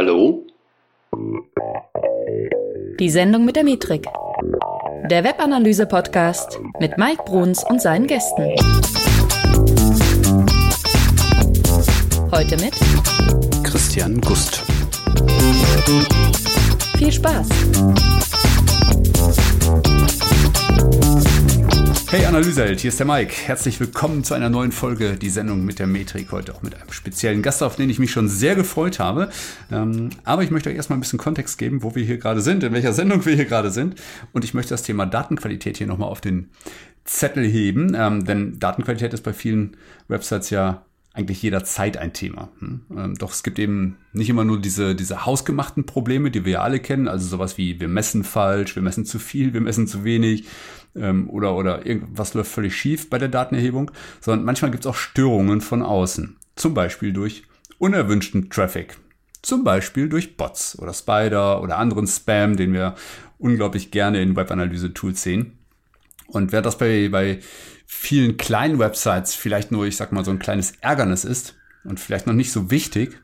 Hallo? Die Sendung mit der Metrik. Der Webanalyse-Podcast mit Mike Bruns und seinen Gästen. Heute mit Christian Gust. Viel Spaß! Hey Analyseheld, hier ist der Mike. Herzlich willkommen zu einer neuen Folge, die Sendung mit der Metrik. Heute auch mit einem speziellen Gast, auf den ich mich schon sehr gefreut habe. Ähm, aber ich möchte euch erstmal ein bisschen Kontext geben, wo wir hier gerade sind, in welcher Sendung wir hier gerade sind. Und ich möchte das Thema Datenqualität hier nochmal auf den Zettel heben, ähm, denn Datenqualität ist bei vielen Websites ja eigentlich jederzeit ein Thema. Hm? Ähm, doch es gibt eben nicht immer nur diese, diese hausgemachten Probleme, die wir ja alle kennen, also sowas wie wir messen falsch, wir messen zu viel, wir messen zu wenig ähm, oder, oder irgendwas läuft völlig schief bei der Datenerhebung, sondern manchmal gibt es auch Störungen von außen, zum Beispiel durch unerwünschten Traffic, zum Beispiel durch Bots oder Spider oder anderen Spam, den wir unglaublich gerne in Webanalyse-Tools sehen. Und wer das bei, bei vielen kleinen Websites vielleicht nur, ich sag mal, so ein kleines Ärgernis ist und vielleicht noch nicht so wichtig.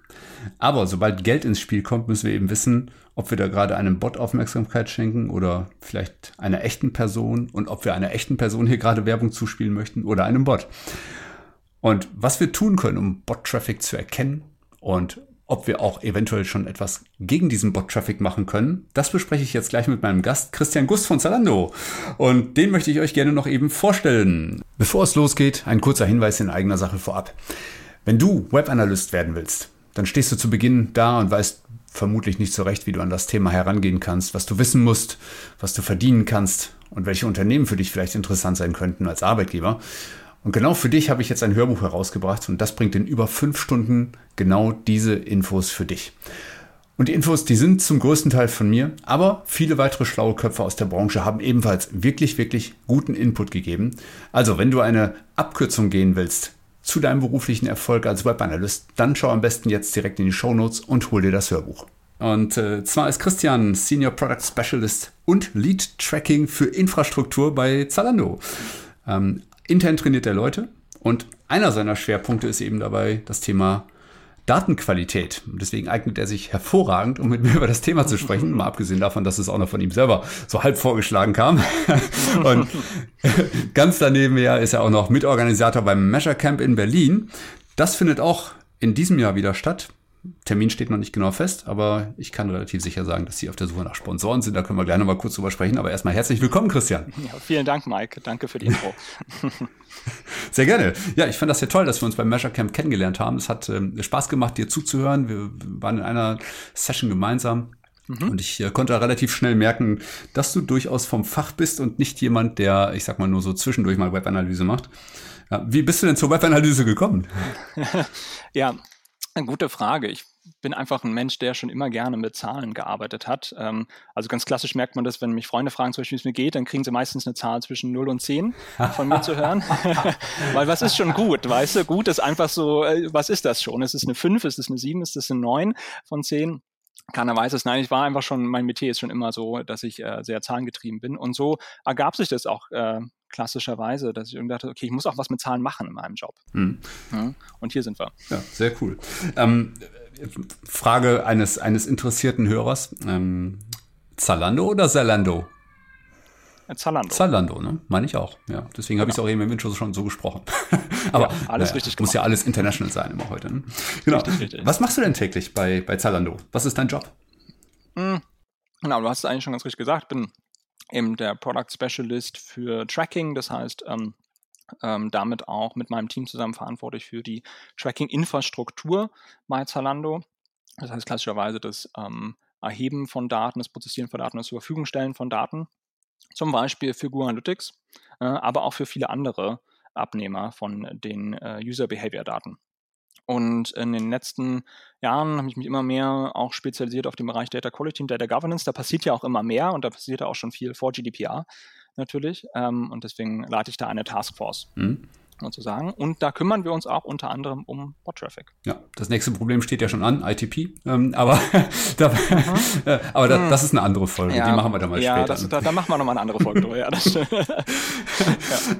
Aber sobald Geld ins Spiel kommt, müssen wir eben wissen, ob wir da gerade einem Bot Aufmerksamkeit schenken oder vielleicht einer echten Person und ob wir einer echten Person hier gerade Werbung zuspielen möchten oder einem Bot. Und was wir tun können, um Bot-Traffic zu erkennen und ob wir auch eventuell schon etwas gegen diesen Bot-Traffic machen können. Das bespreche ich jetzt gleich mit meinem Gast Christian Gust von Zalando. Und den möchte ich euch gerne noch eben vorstellen. Bevor es losgeht, ein kurzer Hinweis in eigener Sache vorab. Wenn du Webanalyst werden willst, dann stehst du zu Beginn da und weißt vermutlich nicht so recht, wie du an das Thema herangehen kannst, was du wissen musst, was du verdienen kannst und welche Unternehmen für dich vielleicht interessant sein könnten als Arbeitgeber. Und genau für dich habe ich jetzt ein Hörbuch herausgebracht und das bringt in über fünf Stunden genau diese Infos für dich. Und die Infos, die sind zum größten Teil von mir, aber viele weitere schlaue Köpfe aus der Branche haben ebenfalls wirklich, wirklich guten Input gegeben. Also, wenn du eine Abkürzung gehen willst zu deinem beruflichen Erfolg als Webanalyst, dann schau am besten jetzt direkt in die Show Notes und hol dir das Hörbuch. Und äh, zwar ist Christian Senior Product Specialist und Lead Tracking für Infrastruktur bei Zalando. Ähm, intern trainiert er Leute und einer seiner Schwerpunkte ist eben dabei das Thema Datenqualität. Und deswegen eignet er sich hervorragend, um mit mir über das Thema zu sprechen, mal abgesehen davon, dass es auch noch von ihm selber so halb vorgeschlagen kam. Und ganz daneben ja ist er auch noch Mitorganisator beim Measure Camp in Berlin. Das findet auch in diesem Jahr wieder statt. Termin steht noch nicht genau fest, aber ich kann relativ sicher sagen, dass Sie auf der Suche nach Sponsoren sind. Da können wir gleich noch mal kurz drüber sprechen. Aber erstmal herzlich willkommen, Christian. Ja, vielen Dank, Mike. Danke für die Info. Sehr gerne. Ja, ich fand das ja toll, dass wir uns beim Measure Camp kennengelernt haben. Es hat ähm, Spaß gemacht, dir zuzuhören. Wir waren in einer Session gemeinsam. Mhm. Und ich äh, konnte relativ schnell merken, dass du durchaus vom Fach bist und nicht jemand, der, ich sag mal, nur so zwischendurch mal Webanalyse macht. Ja, wie bist du denn zur Webanalyse gekommen? ja, eine gute Frage. Ich bin einfach ein Mensch, der schon immer gerne mit Zahlen gearbeitet hat. Ähm, also ganz klassisch merkt man das, wenn mich Freunde fragen, zum Beispiel, wie es mir geht, dann kriegen sie meistens eine Zahl zwischen 0 und 10 von mir zu hören. Weil was ist schon gut, weißt du? Gut ist einfach so, äh, was ist das schon? Ist es eine 5, ist es eine 7, ist es eine 9 von 10? Keiner weiß es. Nein, ich war einfach schon, mein Metier ist schon immer so, dass ich äh, sehr zahlengetrieben bin. Und so ergab sich das auch äh, klassischerweise, dass ich irgendwie dachte, okay, ich muss auch was mit Zahlen machen in meinem Job. Mhm. Ja, und hier sind wir. Ja, sehr cool. Ähm, Frage eines, eines interessierten Hörers. Ähm, Zalando oder Zalando? Zalando. Zalando, ne? Meine ich auch. Ja, deswegen habe ich es auch eben im Intro schon so gesprochen. Aber ja, alles naja, richtig. Muss ja alles international sein immer heute. Ne? Genau. Richtig, richtig. Was machst du denn täglich bei, bei Zalando? Was ist dein Job? Mhm. Genau, du hast es eigentlich schon ganz richtig gesagt. Ich bin eben der Product Specialist für Tracking. Das heißt, ähm, ähm, damit auch mit meinem Team zusammen verantwortlich für die Tracking-Infrastruktur bei Zalando. Das heißt klassischerweise das ähm, Erheben von Daten, das Prozessieren von Daten, das zur Verfügung stellen von Daten. Zum Beispiel für Google Analytics, äh, aber auch für viele andere Abnehmer von den äh, User Behavior Daten. Und in den letzten Jahren habe ich mich immer mehr auch spezialisiert auf den Bereich Data Quality und Data Governance. Da passiert ja auch immer mehr und da passiert ja auch schon viel vor GDPR natürlich. Ähm, und deswegen leite ich da eine Taskforce. Mhm sozusagen. Und da kümmern wir uns auch unter anderem um Bot-Traffic. Ja, das nächste Problem steht ja schon an, ITP. Ähm, aber da, mhm. äh, aber da, das ist eine andere Folge, ja, die machen wir dann mal ja, später. Ja, da, da machen wir nochmal eine andere Folge drüber. Ja, das, ja.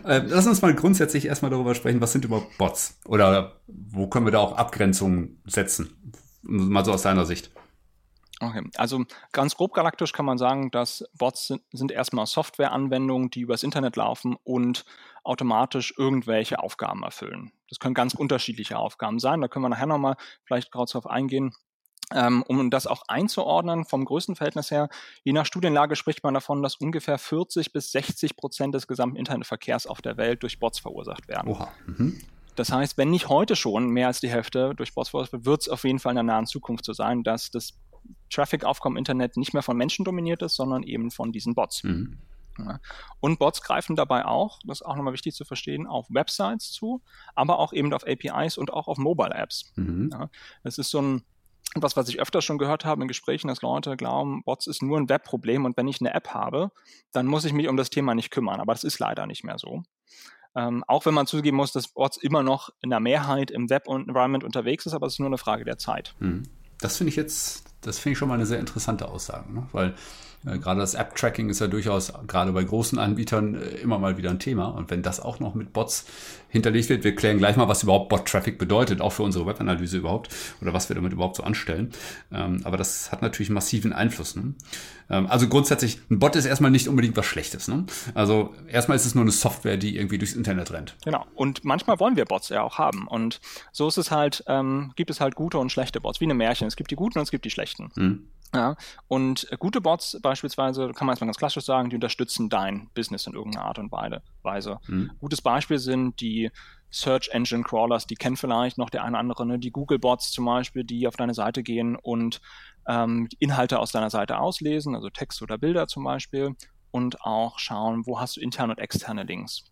Äh, lass uns mal grundsätzlich erstmal darüber sprechen, was sind überhaupt Bots? Oder wo können wir da auch Abgrenzungen setzen? Mal so aus deiner Sicht. Okay, also ganz grob galaktisch kann man sagen, dass Bots sind, sind erstmal Softwareanwendungen, die übers Internet laufen und automatisch irgendwelche Aufgaben erfüllen. Das können ganz unterschiedliche Aufgaben sein. Da können wir nachher nochmal vielleicht gerade darauf eingehen. Ähm, um das auch einzuordnen vom Größenverhältnis her, je nach Studienlage spricht man davon, dass ungefähr 40 bis 60 Prozent des gesamten Internetverkehrs auf der Welt durch Bots verursacht werden. Oha. Mhm. Das heißt, wenn nicht heute schon mehr als die Hälfte durch Bots verursacht wird, wird es auf jeden Fall in der nahen Zukunft so sein, dass das Traffic-Aufkommen im Internet nicht mehr von Menschen dominiert ist, sondern eben von diesen Bots. Mhm. Ja. Und Bots greifen dabei auch, das ist auch nochmal wichtig zu verstehen, auf Websites zu, aber auch eben auf APIs und auch auf Mobile Apps. Mhm. Ja. Das ist so ein was, was ich öfter schon gehört habe in Gesprächen, dass Leute glauben, Bots ist nur ein Webproblem und wenn ich eine App habe, dann muss ich mich um das Thema nicht kümmern. Aber das ist leider nicht mehr so. Ähm, auch wenn man zugeben muss, dass Bots immer noch in der Mehrheit im Web-Environment unterwegs ist, aber es ist nur eine Frage der Zeit. Mhm. Das finde ich jetzt, das finde ich schon mal eine sehr interessante Aussage, ne? weil äh, gerade das App-Tracking ist ja durchaus gerade bei großen Anbietern äh, immer mal wieder ein Thema. Und wenn das auch noch mit Bots hinterlegt wird, wir klären gleich mal, was überhaupt Bot-Traffic bedeutet, auch für unsere Webanalyse überhaupt oder was wir damit überhaupt so anstellen. Ähm, aber das hat natürlich massiven Einfluss. Ne? Ähm, also grundsätzlich, ein Bot ist erstmal nicht unbedingt was Schlechtes. Ne? Also erstmal ist es nur eine Software, die irgendwie durchs Internet rennt. Genau. Und manchmal wollen wir Bots ja auch haben. Und so ist es halt, ähm, gibt es halt gute und schlechte Bots, wie eine Märchen. Es gibt die guten und es gibt die schlechten. Hm. Ja, und gute Bots beispielsweise, kann man jetzt mal ganz klassisch sagen, die unterstützen dein Business in irgendeiner Art und Weise. Mhm. Gutes Beispiel sind die Search Engine Crawlers, die kennen vielleicht noch der eine oder andere, ne? die Google Bots zum Beispiel, die auf deine Seite gehen und ähm, Inhalte aus deiner Seite auslesen, also Text oder Bilder zum Beispiel, und auch schauen, wo hast du interne und externe Links.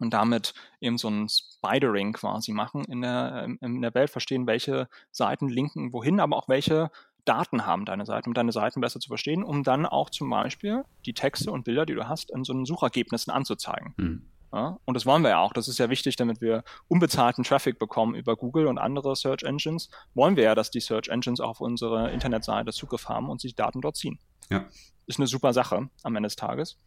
Und damit eben so ein Spidering quasi machen in der, in der Welt, verstehen, welche Seiten linken wohin, aber auch welche Daten haben deine Seiten, um deine Seiten besser zu verstehen, um dann auch zum Beispiel die Texte und Bilder, die du hast, in so einen Suchergebnissen anzuzeigen. Mhm. Ja, und das wollen wir ja auch. Das ist ja wichtig, damit wir unbezahlten Traffic bekommen über Google und andere Search Engines. Wollen wir ja, dass die Search Engines auf unsere Internetseite Zugriff haben und sich Daten dort ziehen. Ja. Ist eine super Sache am Ende des Tages.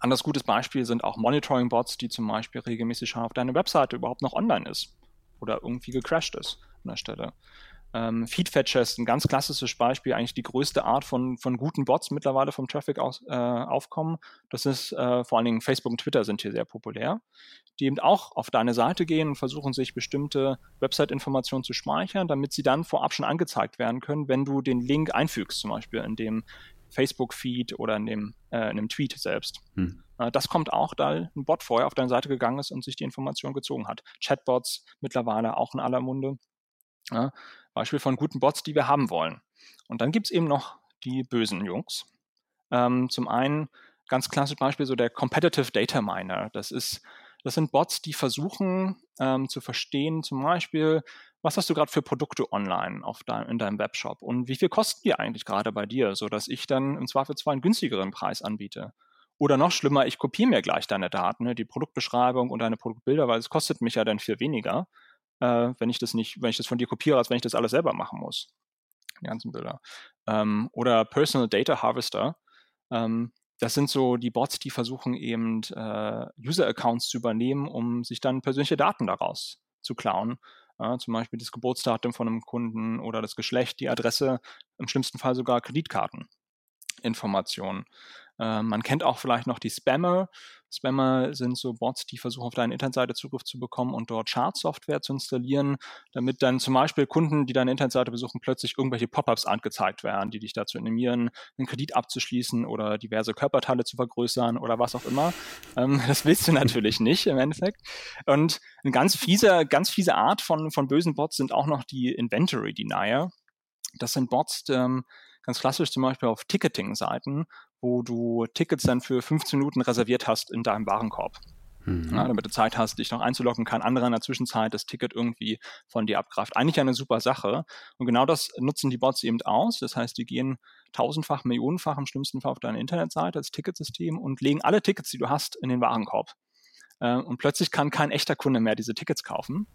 Anderes gutes Beispiel sind auch Monitoring-Bots, die zum Beispiel regelmäßig schauen, ob deine Webseite überhaupt noch online ist oder irgendwie gecrashed ist an der Stelle. Ähm, Feedfetcher ist ein ganz klassisches Beispiel, eigentlich die größte Art von, von guten Bots mittlerweile vom Traffic aus, äh, aufkommen. Das ist äh, vor allen Dingen Facebook und Twitter sind hier sehr populär, die eben auch auf deine Seite gehen und versuchen sich bestimmte Website-Informationen zu speichern, damit sie dann vorab schon angezeigt werden können, wenn du den Link einfügst, zum Beispiel in dem Facebook-Feed oder in dem, äh, in dem Tweet selbst. Hm. Das kommt auch, da ein Bot vorher auf deine Seite gegangen ist und sich die Information gezogen hat. Chatbots mittlerweile auch in aller Munde. Ja, Beispiel von guten Bots, die wir haben wollen. Und dann gibt es eben noch die bösen Jungs. Ähm, zum einen ganz klassisches Beispiel so der Competitive Data Miner. Das ist, das sind Bots, die versuchen ähm, zu verstehen, zum Beispiel, was hast du gerade für Produkte online auf dein, in deinem Webshop und wie viel kosten die eigentlich gerade bei dir, sodass ich dann im Zweifelsfall einen günstigeren Preis anbiete. Oder noch schlimmer, ich kopiere mir gleich deine Daten, ne, die Produktbeschreibung und deine Produktbilder, weil es kostet mich ja dann viel weniger äh, wenn ich das nicht, wenn ich das von dir kopiere, als wenn ich das alles selber machen muss. Die ganzen Bilder. Ähm, oder Personal Data Harvester. Ähm, das sind so die Bots, die versuchen eben äh, User-Accounts zu übernehmen, um sich dann persönliche Daten daraus zu klauen. Äh, zum Beispiel das Geburtsdatum von einem Kunden oder das Geschlecht, die Adresse, im schlimmsten Fall sogar Kreditkarteninformationen. Äh, man kennt auch vielleicht noch die Spammer. Spammer sind so Bots, die versuchen, auf deine Internetseite Zugriff zu bekommen und dort Chart-Software zu installieren, damit dann zum Beispiel Kunden, die deine Internetseite besuchen, plötzlich irgendwelche Pop-ups angezeigt werden, die dich dazu animieren, einen Kredit abzuschließen oder diverse Körperteile zu vergrößern oder was auch immer. Ähm, das willst du natürlich nicht im Endeffekt. Und eine ganz fiese, ganz fiese Art von, von bösen Bots sind auch noch die Inventory Denier. Das sind Bots, ähm, ganz klassisch zum Beispiel auf Ticketing-Seiten, wo du Tickets dann für 15 Minuten reserviert hast in deinem Warenkorb. Mhm. Ja, damit du Zeit hast, dich noch einzuloggen, kann anderer in der Zwischenzeit das Ticket irgendwie von dir abgreift. Eigentlich eine super Sache. Und genau das nutzen die Bots eben aus. Das heißt, die gehen tausendfach, millionenfach im schlimmsten Fall auf deine Internetseite, das Ticketsystem und legen alle Tickets, die du hast, in den Warenkorb. Äh, und plötzlich kann kein echter Kunde mehr diese Tickets kaufen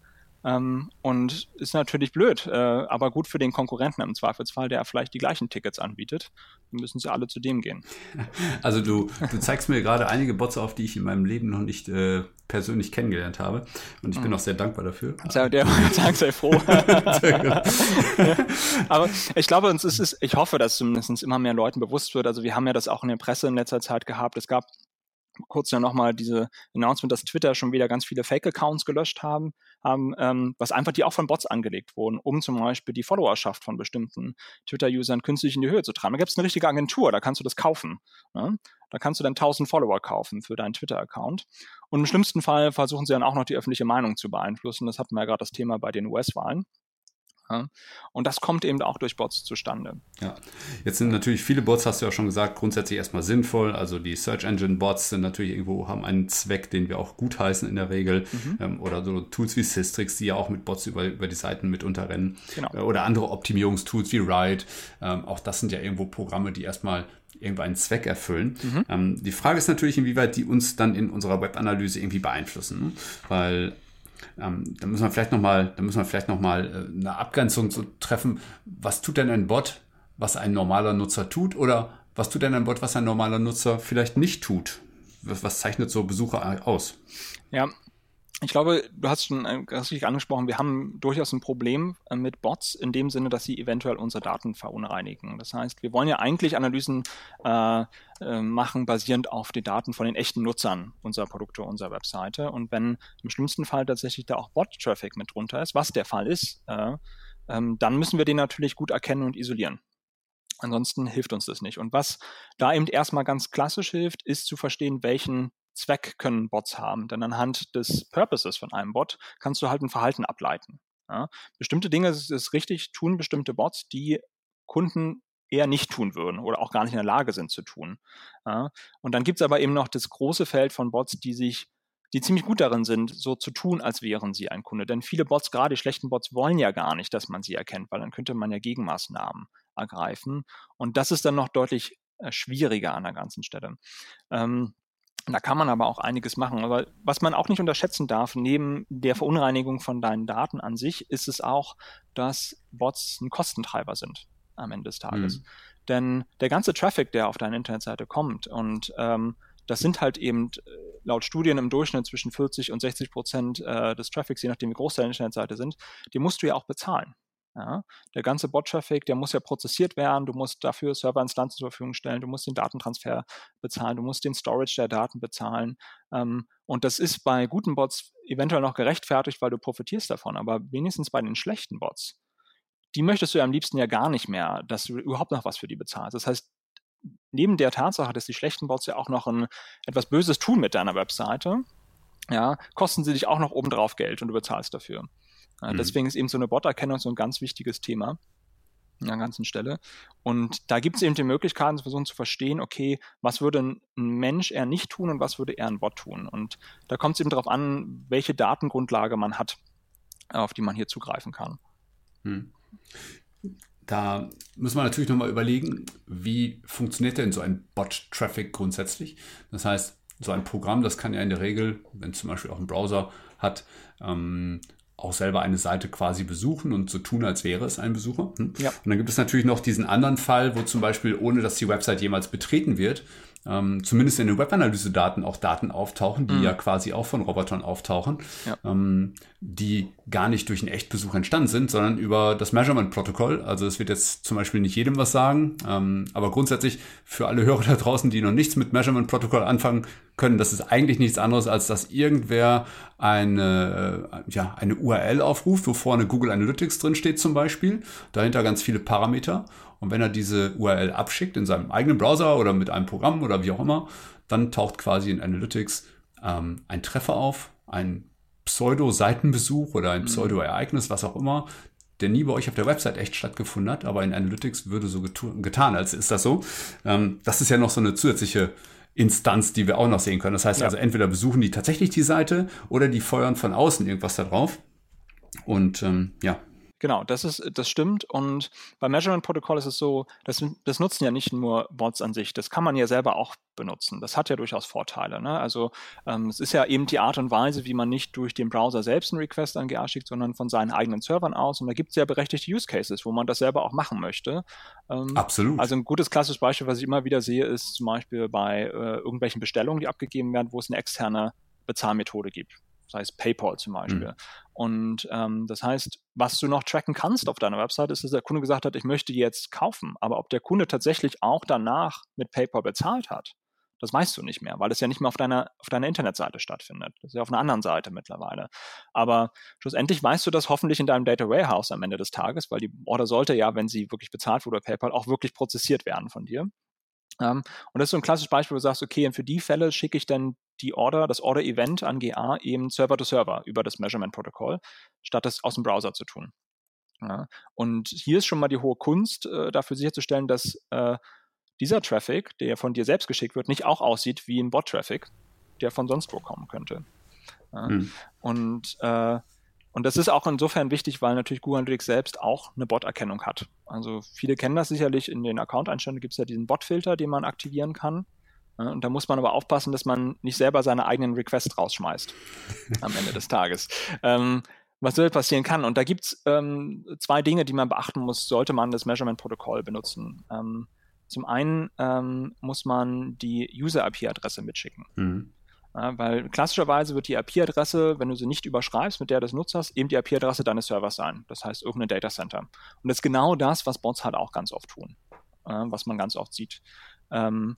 Ähm, und ist natürlich blöd, äh, aber gut für den Konkurrenten im Zweifelsfall, der vielleicht die gleichen Tickets anbietet. Dann müssen sie alle zu dem gehen. Also du, du zeigst mir gerade einige Bots auf, die ich in meinem Leben noch nicht äh, persönlich kennengelernt habe. Und ich bin mhm. auch sehr dankbar dafür. Sehr, der Tag sei froh. aber ich glaube, uns ist es, ich hoffe, dass zumindest immer mehr Leuten bewusst wird. Also wir haben ja das auch in der Presse in letzter Zeit gehabt. Es gab kurz ja nochmal diese Announcement, dass Twitter schon wieder ganz viele Fake-Accounts gelöscht haben, haben ähm, was einfach die auch von Bots angelegt wurden, um zum Beispiel die Followerschaft von bestimmten Twitter-Usern künstlich in die Höhe zu treiben. Da gibt es eine richtige Agentur, da kannst du das kaufen. Ne? Da kannst du dann 1000 Follower kaufen für deinen Twitter-Account. Und im schlimmsten Fall versuchen sie dann auch noch die öffentliche Meinung zu beeinflussen. Das hatten wir ja gerade das Thema bei den US-Wahlen. Und das kommt eben auch durch Bots zustande. Ja, jetzt sind natürlich viele Bots, hast du ja schon gesagt, grundsätzlich erstmal sinnvoll. Also die Search Engine Bots sind natürlich irgendwo, haben einen Zweck, den wir auch gutheißen in der Regel. Mhm. Ähm, oder so Tools wie Systrix, die ja auch mit Bots über, über die Seiten mitunter rennen. Genau. Äh, oder andere Optimierungstools wie Ride. Ähm, auch das sind ja irgendwo Programme, die erstmal irgendeinen Zweck erfüllen. Mhm. Ähm, die Frage ist natürlich, inwieweit die uns dann in unserer Webanalyse irgendwie beeinflussen. Weil ähm, da müssen wir vielleicht nochmal, da müssen wir vielleicht noch mal äh, eine Abgrenzung so treffen. Was tut denn ein Bot, was ein normaler Nutzer tut? Oder was tut denn ein Bot, was ein normaler Nutzer vielleicht nicht tut? Was, was zeichnet so Besucher aus? Ja, ich glaube, du hast schon äh, richtig angesprochen, wir haben durchaus ein Problem äh, mit Bots in dem Sinne, dass sie eventuell unsere Daten verunreinigen. Das heißt, wir wollen ja eigentlich Analysen äh, äh, machen, basierend auf den Daten von den echten Nutzern unserer Produkte, unserer Webseite. Und wenn im schlimmsten Fall tatsächlich da auch Bot-Traffic mit drunter ist, was der Fall ist, äh, ähm, dann müssen wir den natürlich gut erkennen und isolieren. Ansonsten hilft uns das nicht. Und was da eben erstmal ganz klassisch hilft, ist zu verstehen, welchen Zweck können Bots haben. Denn anhand des Purposes von einem Bot kannst du halt ein Verhalten ableiten. Ja? Bestimmte Dinge ist, ist richtig, tun bestimmte Bots, die Kunden eher nicht tun würden oder auch gar nicht in der Lage sind zu tun. Ja? Und dann gibt es aber eben noch das große Feld von Bots, die sich die ziemlich gut darin sind, so zu tun, als wären sie ein Kunde. Denn viele Bots, gerade die schlechten Bots, wollen ja gar nicht, dass man sie erkennt, weil dann könnte man ja Gegenmaßnahmen ergreifen. Und das ist dann noch deutlich äh, schwieriger an der ganzen Stelle. Ähm, da kann man aber auch einiges machen. Aber was man auch nicht unterschätzen darf, neben der Verunreinigung von deinen Daten an sich, ist es auch, dass Bots ein Kostentreiber sind am Ende des Tages. Mhm. Denn der ganze Traffic, der auf deine Internetseite kommt, und ähm, das sind halt eben äh, laut Studien im Durchschnitt zwischen 40 und 60 Prozent äh, des Traffics, je nachdem wie groß deine Internetseite sind, die musst du ja auch bezahlen. Ja, der ganze Bot-Traffic, der muss ja prozessiert werden, du musst dafür Serverinstanzen zur Verfügung stellen, du musst den Datentransfer bezahlen, du musst den Storage der Daten bezahlen. Ähm, und das ist bei guten Bots eventuell noch gerechtfertigt, weil du profitierst davon, aber wenigstens bei den schlechten Bots, die möchtest du ja am liebsten ja gar nicht mehr, dass du überhaupt noch was für die bezahlst. Das heißt, neben der Tatsache, dass die schlechten Bots ja auch noch ein etwas Böses tun mit deiner Webseite, ja, kosten sie dich auch noch obendrauf Geld und du bezahlst dafür. Mhm. Deswegen ist eben so eine Bot-Erkennung so ein ganz wichtiges Thema an der ganzen Stelle. Und da gibt es eben die Möglichkeiten, zu versuchen zu verstehen, okay, was würde ein Mensch eher nicht tun und was würde er ein Bot tun. Und da kommt es eben darauf an, welche Datengrundlage man hat, auf die man hier zugreifen kann. Hm. Da muss man natürlich nochmal überlegen, wie funktioniert denn so ein Bot-Traffic grundsätzlich? Das heißt, so ein Programm, das kann ja in der Regel, wenn es zum Beispiel auch einen Browser hat, ähm, auch selber eine Seite quasi besuchen und so tun, als wäre es ein Besucher. Hm? Ja. Und dann gibt es natürlich noch diesen anderen Fall, wo zum Beispiel, ohne dass die Website jemals betreten wird, ähm, zumindest in den Webanalyse-Daten auch Daten auftauchen, die mhm. ja quasi auch von Robotern auftauchen, ja. ähm, die gar nicht durch einen Echtbesuch entstanden sind, sondern über das Measurement-Protokoll. Also es wird jetzt zum Beispiel nicht jedem was sagen, ähm, aber grundsätzlich für alle Hörer da draußen, die noch nichts mit Measurement-Protokoll anfangen können, das ist eigentlich nichts anderes, als dass irgendwer eine, äh, ja, eine URL aufruft, wo vorne Google Analytics drin steht zum Beispiel, dahinter ganz viele Parameter und wenn er diese URL abschickt in seinem eigenen Browser oder mit einem Programm oder wie auch immer, dann taucht quasi in Analytics ähm, ein Treffer auf, ein Pseudo-Seitenbesuch oder ein mhm. Pseudo-Ereignis, was auch immer, der nie bei euch auf der Website echt stattgefunden hat, aber in Analytics würde so getan, als ist das so. Ähm, das ist ja noch so eine zusätzliche Instanz, die wir auch noch sehen können. Das heißt ja. also, entweder besuchen die tatsächlich die Seite oder die feuern von außen irgendwas da drauf. Und ähm, ja, Genau, das ist, das stimmt. Und beim Measurement Protocol ist es so, das, das nutzen ja nicht nur Bots an sich, das kann man ja selber auch benutzen. Das hat ja durchaus Vorteile. Ne? Also ähm, es ist ja eben die Art und Weise, wie man nicht durch den Browser selbst einen Request an GA schickt, sondern von seinen eigenen Servern aus. Und da gibt es ja berechtigte Use Cases, wo man das selber auch machen möchte. Ähm, Absolut. Also ein gutes klassisches Beispiel, was ich immer wieder sehe, ist zum Beispiel bei äh, irgendwelchen Bestellungen, die abgegeben werden, wo es eine externe Bezahlmethode gibt das heißt PayPal zum Beispiel. Mhm. Und ähm, das heißt, was du noch tracken kannst auf deiner Website, ist, dass der Kunde gesagt hat, ich möchte jetzt kaufen. Aber ob der Kunde tatsächlich auch danach mit PayPal bezahlt hat, das weißt du nicht mehr, weil es ja nicht mehr auf deiner, auf deiner Internetseite stattfindet. Das ist ja auf einer anderen Seite mittlerweile. Aber schlussendlich weißt du das hoffentlich in deinem Data Warehouse am Ende des Tages, weil die Order sollte ja, wenn sie wirklich bezahlt wurde, PayPal, auch wirklich prozessiert werden von dir. Um, ähm, und das ist so ein klassisches Beispiel, wo du sagst, okay, und für die Fälle schicke ich dann die Order, das Order-Event an GA eben Server-to-Server über das Measurement-Protokoll, statt das aus dem Browser zu tun. Ja, und hier ist schon mal die hohe Kunst, äh, dafür sicherzustellen, dass äh, dieser Traffic, der von dir selbst geschickt wird, nicht auch aussieht wie ein Bot-Traffic, der von sonst wo kommen könnte. Ja, hm. Und äh, und das ist auch insofern wichtig, weil natürlich Google Analytics selbst auch eine Bot-Erkennung hat. Also viele kennen das sicherlich, in den Account-Einstellungen gibt es ja diesen Bot-Filter, den man aktivieren kann. Und da muss man aber aufpassen, dass man nicht selber seine eigenen Requests rausschmeißt am Ende des Tages. Ähm, was soll passieren kann. Und da gibt es ähm, zwei Dinge, die man beachten muss, sollte man das Measurement-Protokoll benutzen. Ähm, zum einen ähm, muss man die User-IP-Adresse mitschicken. Mhm. Ja, weil klassischerweise wird die IP-Adresse, wenn du sie nicht überschreibst mit der des Nutzers, eben die IP-Adresse deines Servers sein. Das heißt irgendein Data Center. Und das ist genau das, was Bots halt auch ganz oft tun, äh, was man ganz oft sieht. Ähm,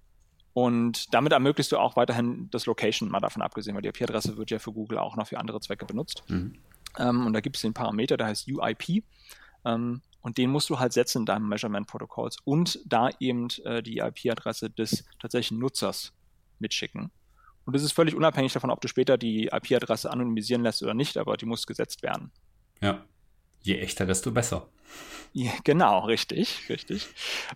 und damit ermöglichst du auch weiterhin das Location, mal davon abgesehen, weil die IP-Adresse wird ja für Google auch noch für andere Zwecke benutzt. Mhm. Ähm, und da gibt es den Parameter, der heißt UIP. Ähm, und den musst du halt setzen in deinem Measurement-Protokolls und da eben äh, die IP-Adresse des tatsächlichen Nutzers mitschicken. Und das ist völlig unabhängig davon, ob du später die IP-Adresse anonymisieren lässt oder nicht, aber die muss gesetzt werden. Ja. Je echter, desto besser. Ja, genau, richtig, richtig.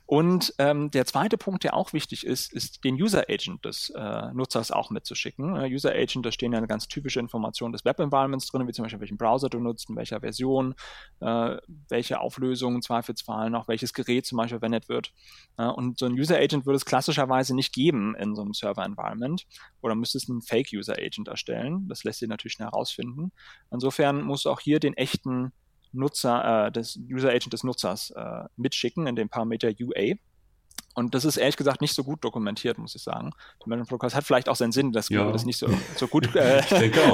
Und ähm, der zweite Punkt, der auch wichtig ist, ist den User Agent des äh, Nutzers auch mitzuschicken. Äh, User Agent, da stehen ja eine ganz typische Informationen des Web Environments drin, wie zum Beispiel welchen Browser du nutzt, in welcher Version, äh, welche Auflösung Zweifelsfall noch, welches Gerät zum Beispiel verwendet wird. Äh, und so ein User Agent würde es klassischerweise nicht geben in so einem Server Environment oder müsstest einen Fake User Agent erstellen. Das lässt sich natürlich schnell herausfinden. Insofern musst du auch hier den echten Nutzer, äh, des User Agent des Nutzers äh, mitschicken in dem Parameter UA. Und das ist ehrlich gesagt nicht so gut dokumentiert, muss ich sagen. Der Management Protocol hat vielleicht auch seinen Sinn, dass Google ja. das nicht so, so gut äh,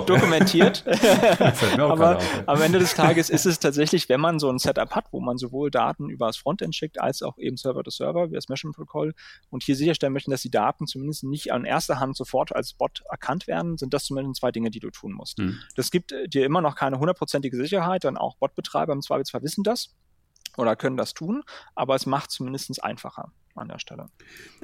dokumentiert. Aber ja. am Ende des Tages ist es tatsächlich, wenn man so ein Setup hat, wo man sowohl Daten über das Frontend schickt, als auch eben Server-to-Server, wie das Measurement Protocol, und hier sicherstellen möchten, dass die Daten zumindest nicht an erster Hand sofort als Bot erkannt werden, sind das zumindest zwei Dinge, die du tun musst. Hm. Das gibt dir immer noch keine hundertprozentige Sicherheit, denn auch Botbetreiber im Zweifelsfall wissen das oder können das tun, aber es macht zumindest einfacher an der Stelle.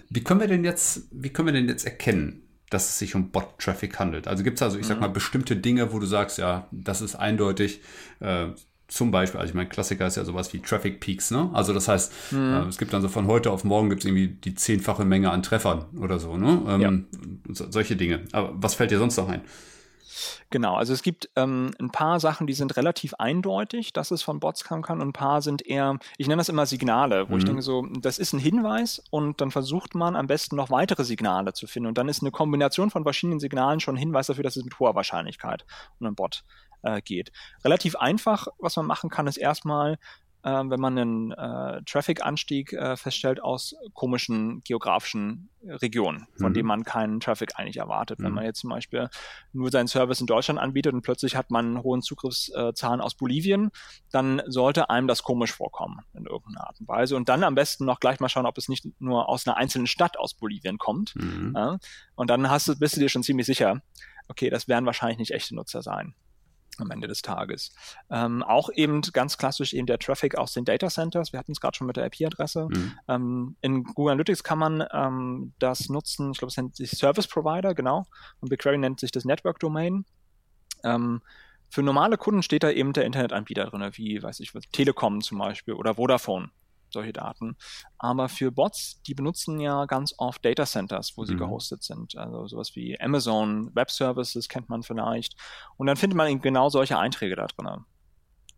Wie können wir denn jetzt, wie können wir denn jetzt erkennen, dass es sich um Bot-Traffic handelt? Also gibt es also, ich sag mhm. mal, bestimmte Dinge, wo du sagst, ja, das ist eindeutig, äh, zum Beispiel, also ich meine, Klassiker ist ja sowas wie Traffic Peaks, ne? Also das heißt, mhm. äh, es gibt dann so von heute auf morgen gibt es irgendwie die zehnfache Menge an Treffern oder so, ne? Ähm, ja. so, solche Dinge. Aber was fällt dir sonst noch ein? Genau, also es gibt ähm, ein paar Sachen, die sind relativ eindeutig, dass es von Bots kommen kann und ein paar sind eher, ich nenne das immer Signale, wo mhm. ich denke so, das ist ein Hinweis und dann versucht man am besten noch weitere Signale zu finden und dann ist eine Kombination von verschiedenen Signalen schon ein Hinweis dafür, dass es mit hoher Wahrscheinlichkeit um einen Bot äh, geht. Relativ einfach, was man machen kann, ist erstmal wenn man einen äh, Traffic-Anstieg äh, feststellt aus komischen geografischen Regionen, von mhm. denen man keinen Traffic eigentlich erwartet. Mhm. Wenn man jetzt zum Beispiel nur seinen Service in Deutschland anbietet und plötzlich hat man hohen Zugriffszahlen aus Bolivien, dann sollte einem das komisch vorkommen in irgendeiner Art und Weise. Und dann am besten noch gleich mal schauen, ob es nicht nur aus einer einzelnen Stadt aus Bolivien kommt. Mhm. Ja? Und dann hast du, bist du dir schon ziemlich sicher, okay, das werden wahrscheinlich nicht echte Nutzer sein am Ende des Tages. Ähm, auch eben ganz klassisch eben der Traffic aus den Data Centers. Wir hatten es gerade schon mit der IP-Adresse. Mhm. Ähm, in Google Analytics kann man ähm, das nutzen, ich glaube, es nennt sich Service Provider, genau. Und BigQuery nennt sich das Network Domain. Ähm, für normale Kunden steht da eben der Internetanbieter drin, wie, weiß ich, Telekom zum Beispiel oder Vodafone solche Daten. Aber für Bots, die benutzen ja ganz oft Data Centers, wo sie mhm. gehostet sind. Also sowas wie Amazon Web Services kennt man vielleicht. Und dann findet man eben genau solche Einträge da drin.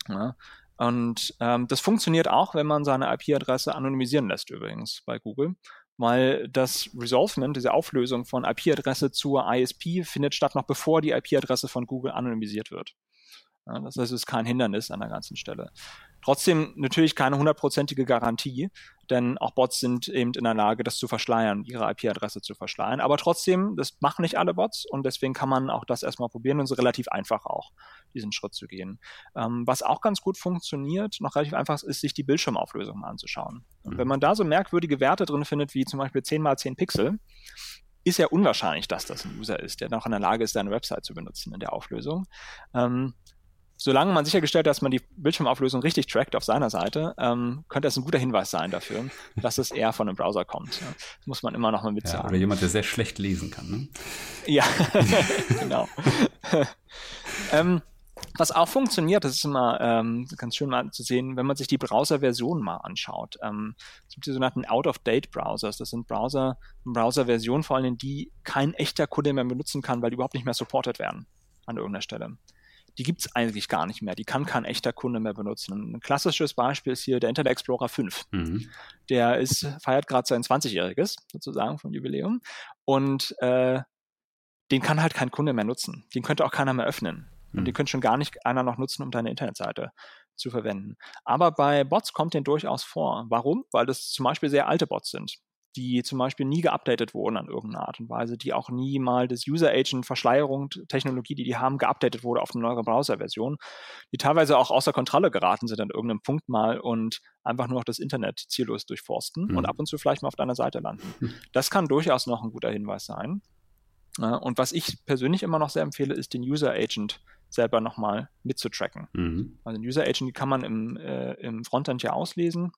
Ja. Und ähm, das funktioniert auch, wenn man seine IP-Adresse anonymisieren lässt übrigens bei Google, weil das Resolvement, diese Auflösung von IP-Adresse zur ISP findet statt noch bevor die IP-Adresse von Google anonymisiert wird. Ja, das heißt, es ist kein Hindernis an der ganzen Stelle. Trotzdem natürlich keine hundertprozentige Garantie, denn auch Bots sind eben in der Lage, das zu verschleiern, ihre IP-Adresse zu verschleiern. Aber trotzdem, das machen nicht alle Bots und deswegen kann man auch das erstmal probieren und es ist relativ einfach auch, diesen Schritt zu gehen. Ähm, was auch ganz gut funktioniert, noch relativ einfach ist, sich die Bildschirmauflösung mal anzuschauen. Und mhm. wenn man da so merkwürdige Werte drin findet, wie zum Beispiel 10 mal 10 Pixel, ist ja unwahrscheinlich, dass das ein User ist, der noch in der Lage ist, seine Website zu benutzen in der Auflösung. Ähm, solange man sichergestellt hat, dass man die Bildschirmauflösung richtig trackt auf seiner Seite, ähm, könnte das ein guter Hinweis sein dafür, dass es eher von einem Browser kommt. Ja. Das muss man immer noch mal mit ja, Oder jemand, der sehr schlecht lesen kann. Ne? Ja, genau. ähm, was auch funktioniert, das ist immer ähm, ganz schön mal zu sehen, wenn man sich die Browser-Version mal anschaut. Ähm, es gibt die sogenannten Out-of-Date-Browsers. Das sind Browser, Browser-Versionen vor allem, die kein echter Kunde mehr benutzen kann, weil die überhaupt nicht mehr supported werden an irgendeiner Stelle die gibt es eigentlich gar nicht mehr. Die kann kein echter Kunde mehr benutzen. Ein klassisches Beispiel ist hier der Internet Explorer 5. Mhm. Der ist, feiert gerade sein 20-jähriges sozusagen vom Jubiläum und äh, den kann halt kein Kunde mehr nutzen. Den könnte auch keiner mehr öffnen. Mhm. Und den könnte schon gar nicht einer noch nutzen, um deine Internetseite zu verwenden. Aber bei Bots kommt den durchaus vor. Warum? Weil das zum Beispiel sehr alte Bots sind die zum Beispiel nie geupdatet wurden an irgendeine Art und Weise, die auch nie mal das User Agent Verschleierung Technologie, die die haben, geupdatet wurde auf eine neue Browser-Version, die teilweise auch außer Kontrolle geraten sind an irgendeinem Punkt mal und einfach nur noch das Internet ziellos durchforsten mhm. und ab und zu vielleicht mal auf deiner Seite landen. Mhm. Das kann durchaus noch ein guter Hinweis sein. Und was ich persönlich immer noch sehr empfehle, ist den User Agent selber nochmal mitzutracken. Mhm. Also den User Agent kann man im, äh, im Frontend ja auslesen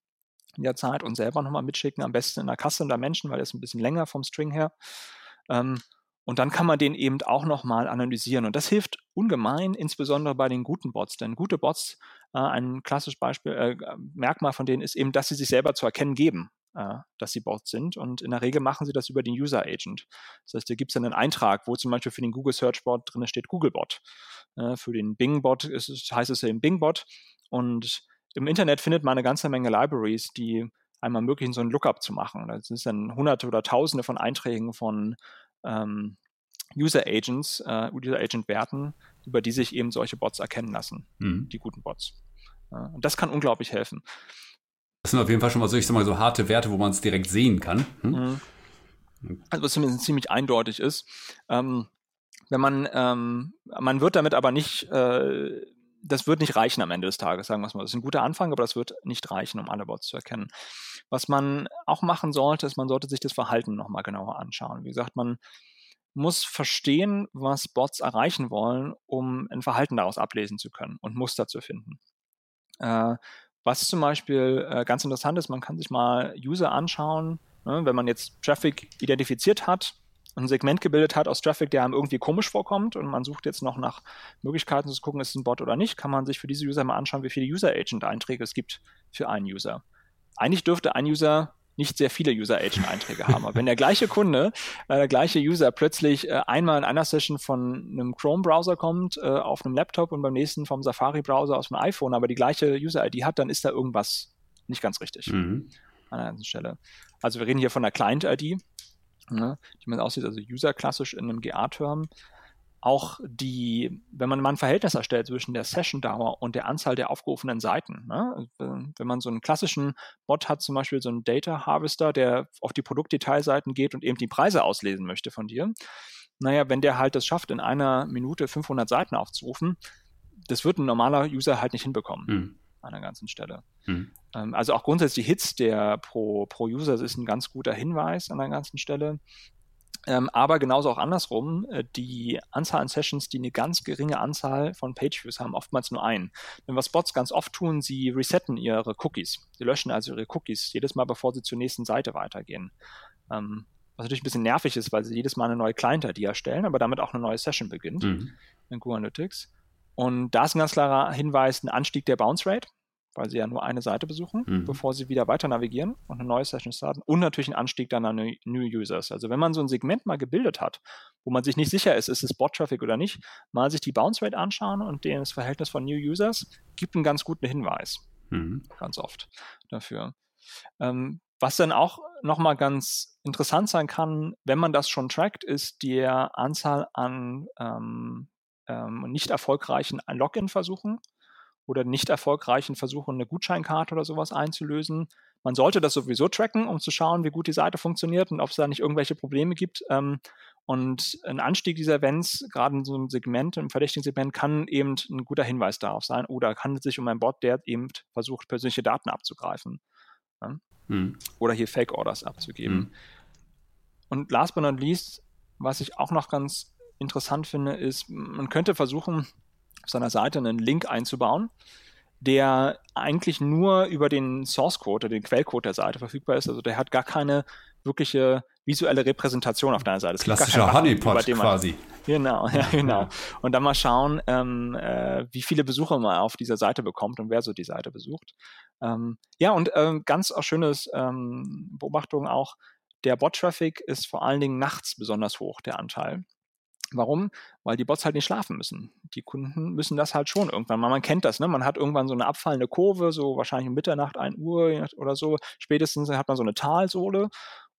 in der Zeit und selber nochmal mitschicken, am besten in der Kasse der Menschen, weil der ist ein bisschen länger vom String her. Ähm, und dann kann man den eben auch nochmal analysieren. Und das hilft ungemein, insbesondere bei den guten Bots. Denn gute Bots, äh, ein klassisches Beispiel, äh, Merkmal von denen ist eben, dass sie sich selber zu erkennen geben, äh, dass sie Bots sind. Und in der Regel machen sie das über den User Agent. Das heißt, da gibt es dann einen Eintrag, wo zum Beispiel für den Google Search Bot drin steht Googlebot. Äh, für den Bing Bot ist, heißt es eben Bing Bot. Und im Internet findet man eine ganze Menge Libraries, die einmal ermöglichen, so ein Lookup zu machen. Das sind dann hunderte oder tausende von Einträgen von ähm, User Agents, äh, User Agent Werten, über die sich eben solche Bots erkennen lassen, mhm. die guten Bots. Ja, und das kann unglaublich helfen. Das sind auf jeden Fall schon mal so, ich sag mal, so harte Werte, wo man es direkt sehen kann. Hm? Mhm. Also was zumindest ziemlich eindeutig ist. Ähm, wenn man, ähm, man wird damit aber nicht äh, das wird nicht reichen am Ende des Tages, sagen wir es mal. Das ist ein guter Anfang, aber das wird nicht reichen, um alle Bots zu erkennen. Was man auch machen sollte, ist, man sollte sich das Verhalten nochmal genauer anschauen. Wie gesagt, man muss verstehen, was Bots erreichen wollen, um ein Verhalten daraus ablesen zu können und Muster zu finden. Äh, was zum Beispiel äh, ganz interessant ist, man kann sich mal User anschauen, ne, wenn man jetzt Traffic identifiziert hat, ein Segment gebildet hat aus Traffic, der einem irgendwie komisch vorkommt und man sucht jetzt noch nach Möglichkeiten zu gucken, ist es ein Bot oder nicht, kann man sich für diese User mal anschauen, wie viele User-Agent-Einträge es gibt für einen User. Eigentlich dürfte ein User nicht sehr viele User-Agent-Einträge haben. Aber wenn der gleiche Kunde, äh, der gleiche User plötzlich äh, einmal in einer Session von einem Chrome-Browser kommt, äh, auf einem Laptop und beim nächsten vom Safari-Browser aus dem iPhone, aber die gleiche User-ID hat, dann ist da irgendwas nicht ganz richtig mhm. an einer Stelle. Also wir reden hier von der Client-ID, ne, die man aussieht, also User klassisch in einem GA-Term. Auch die, wenn man mal ein Verhältnis erstellt zwischen der Session-Dauer und der Anzahl der aufgerufenen Seiten. Ne? Wenn man so einen klassischen Bot hat, zum Beispiel so einen Data Harvester, der auf die Produktdetailseiten geht und eben die Preise auslesen möchte von dir. Naja, wenn der halt das schafft, in einer Minute 500 Seiten aufzurufen, das wird ein normaler User halt nicht hinbekommen. Mhm an der ganzen Stelle. Mhm. Also auch grundsätzlich Hits der pro, pro User ist ein ganz guter Hinweis an der ganzen Stelle. Ähm, aber genauso auch andersrum, äh, die Anzahl an Sessions, die eine ganz geringe Anzahl von Pageviews haben, oftmals nur einen. Denn was Bots ganz oft tun, sie resetten ihre Cookies. Sie löschen also ihre Cookies jedes Mal, bevor sie zur nächsten Seite weitergehen. Ähm, was natürlich ein bisschen nervig ist, weil sie jedes Mal eine neue Client-ID erstellen, aber damit auch eine neue Session beginnt mhm. in Google Analytics. Und da ist ein ganz klarer Hinweis, ein Anstieg der Bounce Rate, weil sie ja nur eine Seite besuchen, mhm. bevor sie wieder weiter navigieren und eine neue Session starten und natürlich einen Anstieg dann an New Users. Also wenn man so ein Segment mal gebildet hat, wo man sich nicht sicher ist, ist es Bot-Traffic oder nicht, mal sich die Bounce Rate anschauen und das Verhältnis von New Users gibt einen ganz guten Hinweis. Mhm. Ganz oft dafür. Ähm, was dann auch nochmal ganz interessant sein kann, wenn man das schon trackt, ist die Anzahl an ähm, ähm, nicht erfolgreichen Login-Versuchen oder nicht erfolgreichen Versuchen, eine Gutscheinkarte oder sowas einzulösen. Man sollte das sowieso tracken, um zu schauen, wie gut die Seite funktioniert und ob es da nicht irgendwelche Probleme gibt. Ähm, und ein Anstieg dieser Events, gerade in so einem Segment, im verdächtigen Segment, kann eben ein guter Hinweis darauf sein. Oder handelt sich um einen Bot, der eben versucht, persönliche Daten abzugreifen. Ja? Hm. Oder hier Fake-Orders abzugeben. Hm. Und last but not least, was ich auch noch ganz interessant finde, ist, man könnte versuchen, auf seiner Seite einen Link einzubauen, der eigentlich nur über den Source Code oder den Quellcode der Seite verfügbar ist. Also der hat gar keine wirkliche visuelle Repräsentation auf deiner Seite. Es Klassischer Honeypot quasi. Genau, ja, genau. Und dann mal schauen, ähm, äh, wie viele Besucher man auf dieser Seite bekommt und wer so die Seite besucht. Ähm, ja, und ähm, ganz auch schönes ähm, Beobachtung auch, der Bot-Traffic ist vor allen Dingen nachts besonders hoch, der Anteil. Warum? Weil die Bots halt nicht schlafen müssen. Die Kunden müssen das halt schon irgendwann mal. Man kennt das, ne? Man hat irgendwann so eine abfallende Kurve, so wahrscheinlich um Mitternacht, 1 Uhr oder so. Spätestens hat man so eine Talsohle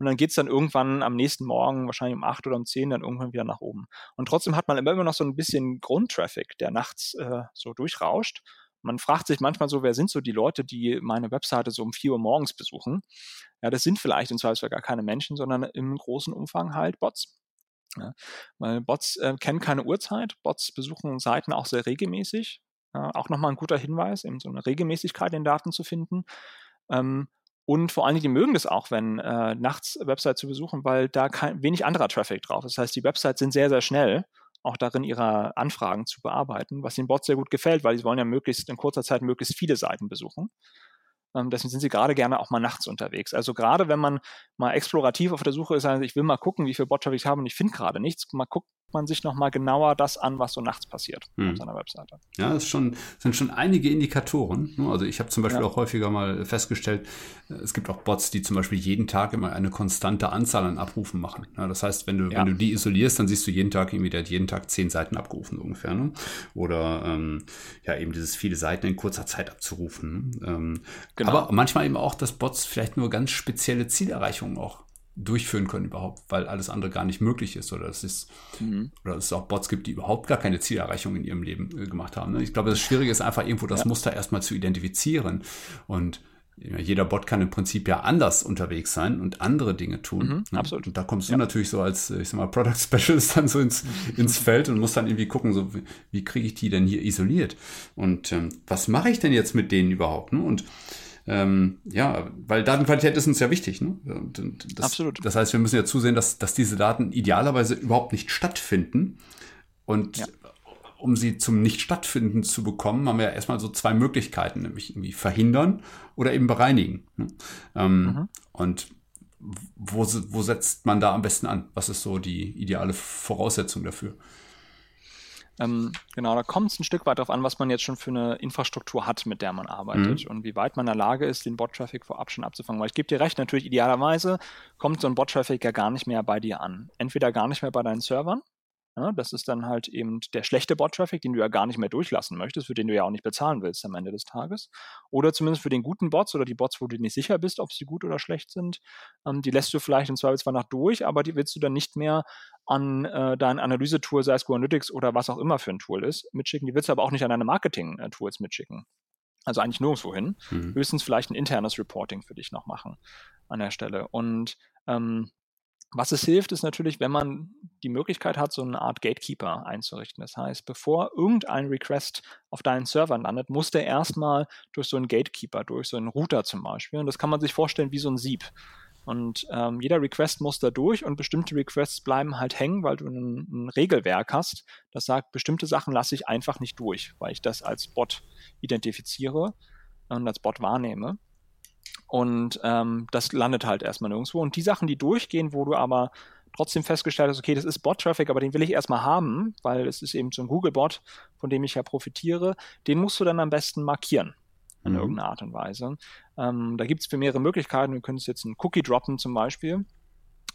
und dann geht es dann irgendwann am nächsten Morgen, wahrscheinlich um 8 oder um 10, dann irgendwann wieder nach oben. Und trotzdem hat man immer noch so ein bisschen Grundtraffic, der nachts äh, so durchrauscht. Man fragt sich manchmal so, wer sind so die Leute, die meine Webseite so um 4 Uhr morgens besuchen? Ja, das sind vielleicht in Zweifelsfall gar keine Menschen, sondern im großen Umfang halt Bots. Ja, weil Bots äh, kennen keine Uhrzeit, Bots besuchen Seiten auch sehr regelmäßig. Ja, auch nochmal ein guter Hinweis, eben so eine Regelmäßigkeit in Daten zu finden. Ähm, und vor allen Dingen, die mögen das auch, wenn äh, nachts Websites zu besuchen, weil da kein, wenig anderer Traffic drauf ist. Das heißt, die Websites sind sehr, sehr schnell, auch darin ihre Anfragen zu bearbeiten, was den Bots sehr gut gefällt, weil sie wollen ja möglichst in kurzer Zeit möglichst viele Seiten besuchen. Ähm, deswegen sind sie gerade gerne auch mal nachts unterwegs. Also gerade wenn man mal explorativ auf der Suche ist, also ich will mal gucken, wie viel Bot-Traffic ich habe und ich finde gerade nichts, mal gucken, man sich nochmal genauer das an, was so nachts passiert hm. auf seiner Webseite. Ja, das schon, sind schon einige Indikatoren. Ne? Also ich habe zum Beispiel ja. auch häufiger mal festgestellt, äh, es gibt auch Bots, die zum Beispiel jeden Tag immer eine konstante Anzahl an Abrufen machen. Ja, das heißt, wenn du, ja. wenn du die isolierst, dann siehst du jeden Tag irgendwie, der hat jeden Tag zehn Seiten abgerufen so ungefähr. Ne? Oder ähm, ja, eben dieses viele Seiten in kurzer Zeit abzurufen. Ne? Ähm, genau. Aber manchmal eben auch, dass Bots vielleicht nur ganz spezielle Zielerreichungen auch durchführen können überhaupt, weil alles andere gar nicht möglich ist oder es ist mhm. oder es auch Bots gibt, die überhaupt gar keine Zielerreichung in ihrem Leben äh, gemacht haben. Ne? Ich glaube, das Schwierige ist einfach irgendwo das ja. Muster erstmal zu identifizieren und jeder Bot kann im Prinzip ja anders unterwegs sein und andere Dinge tun. Mhm, ne? absolut. Und da kommst du ja. natürlich so als, ich sag mal, Product Specialist dann so ins, ins Feld und musst dann irgendwie gucken, so wie, wie kriege ich die denn hier isoliert? Und ähm, was mache ich denn jetzt mit denen überhaupt? Ne? Und ähm, ja, weil Datenqualität ist uns ja wichtig. Ne? Das, Absolut. Das heißt, wir müssen ja zusehen, dass, dass diese Daten idealerweise überhaupt nicht stattfinden. Und ja. um sie zum Nicht-Stattfinden zu bekommen, haben wir ja erstmal so zwei Möglichkeiten, nämlich irgendwie verhindern oder eben bereinigen. Ne? Ähm, mhm. Und wo, wo setzt man da am besten an? Was ist so die ideale Voraussetzung dafür? Ähm, genau, da kommt es ein Stück weit darauf an, was man jetzt schon für eine Infrastruktur hat, mit der man arbeitet mhm. und wie weit man in der Lage ist, den Bot-Traffic vorab schon abzufangen. Weil ich gebe dir recht, natürlich idealerweise kommt so ein Bot-Traffic ja gar nicht mehr bei dir an. Entweder gar nicht mehr bei deinen Servern, ja, das ist dann halt eben der schlechte Bot-Traffic, den du ja gar nicht mehr durchlassen möchtest, für den du ja auch nicht bezahlen willst am Ende des Tages. Oder zumindest für den guten Bots oder die Bots, wo du nicht sicher bist, ob sie gut oder schlecht sind. Ähm, die lässt du vielleicht im Zweifelsfall nach durch, aber die willst du dann nicht mehr an äh, dein Analysetool, sei es Analytics oder was auch immer für ein Tool ist, mitschicken. Die willst du aber auch nicht an deine Marketing-Tools mitschicken. Also eigentlich nirgendwo hin. Mhm. Höchstens vielleicht ein internes Reporting für dich noch machen an der Stelle. Und ähm, was es hilft, ist natürlich, wenn man die Möglichkeit hat, so eine Art Gatekeeper einzurichten. Das heißt, bevor irgendein Request auf deinen Servern landet, muss der erstmal durch so einen Gatekeeper, durch so einen Router zum Beispiel. Und das kann man sich vorstellen wie so ein Sieb. Und ähm, jeder Request muss da durch und bestimmte Requests bleiben halt hängen, weil du ein, ein Regelwerk hast, das sagt, bestimmte Sachen lasse ich einfach nicht durch, weil ich das als Bot identifiziere und als Bot wahrnehme. Und ähm, das landet halt erstmal nirgendwo. Und die Sachen, die durchgehen, wo du aber trotzdem festgestellt hast, okay, das ist Bot-Traffic, aber den will ich erstmal haben, weil es ist eben so ein Google-Bot, von dem ich ja profitiere, den musst du dann am besten markieren. in mhm. irgendeiner Art und Weise. Ähm, da gibt es mehrere Möglichkeiten. Wir können es jetzt einen Cookie droppen zum Beispiel,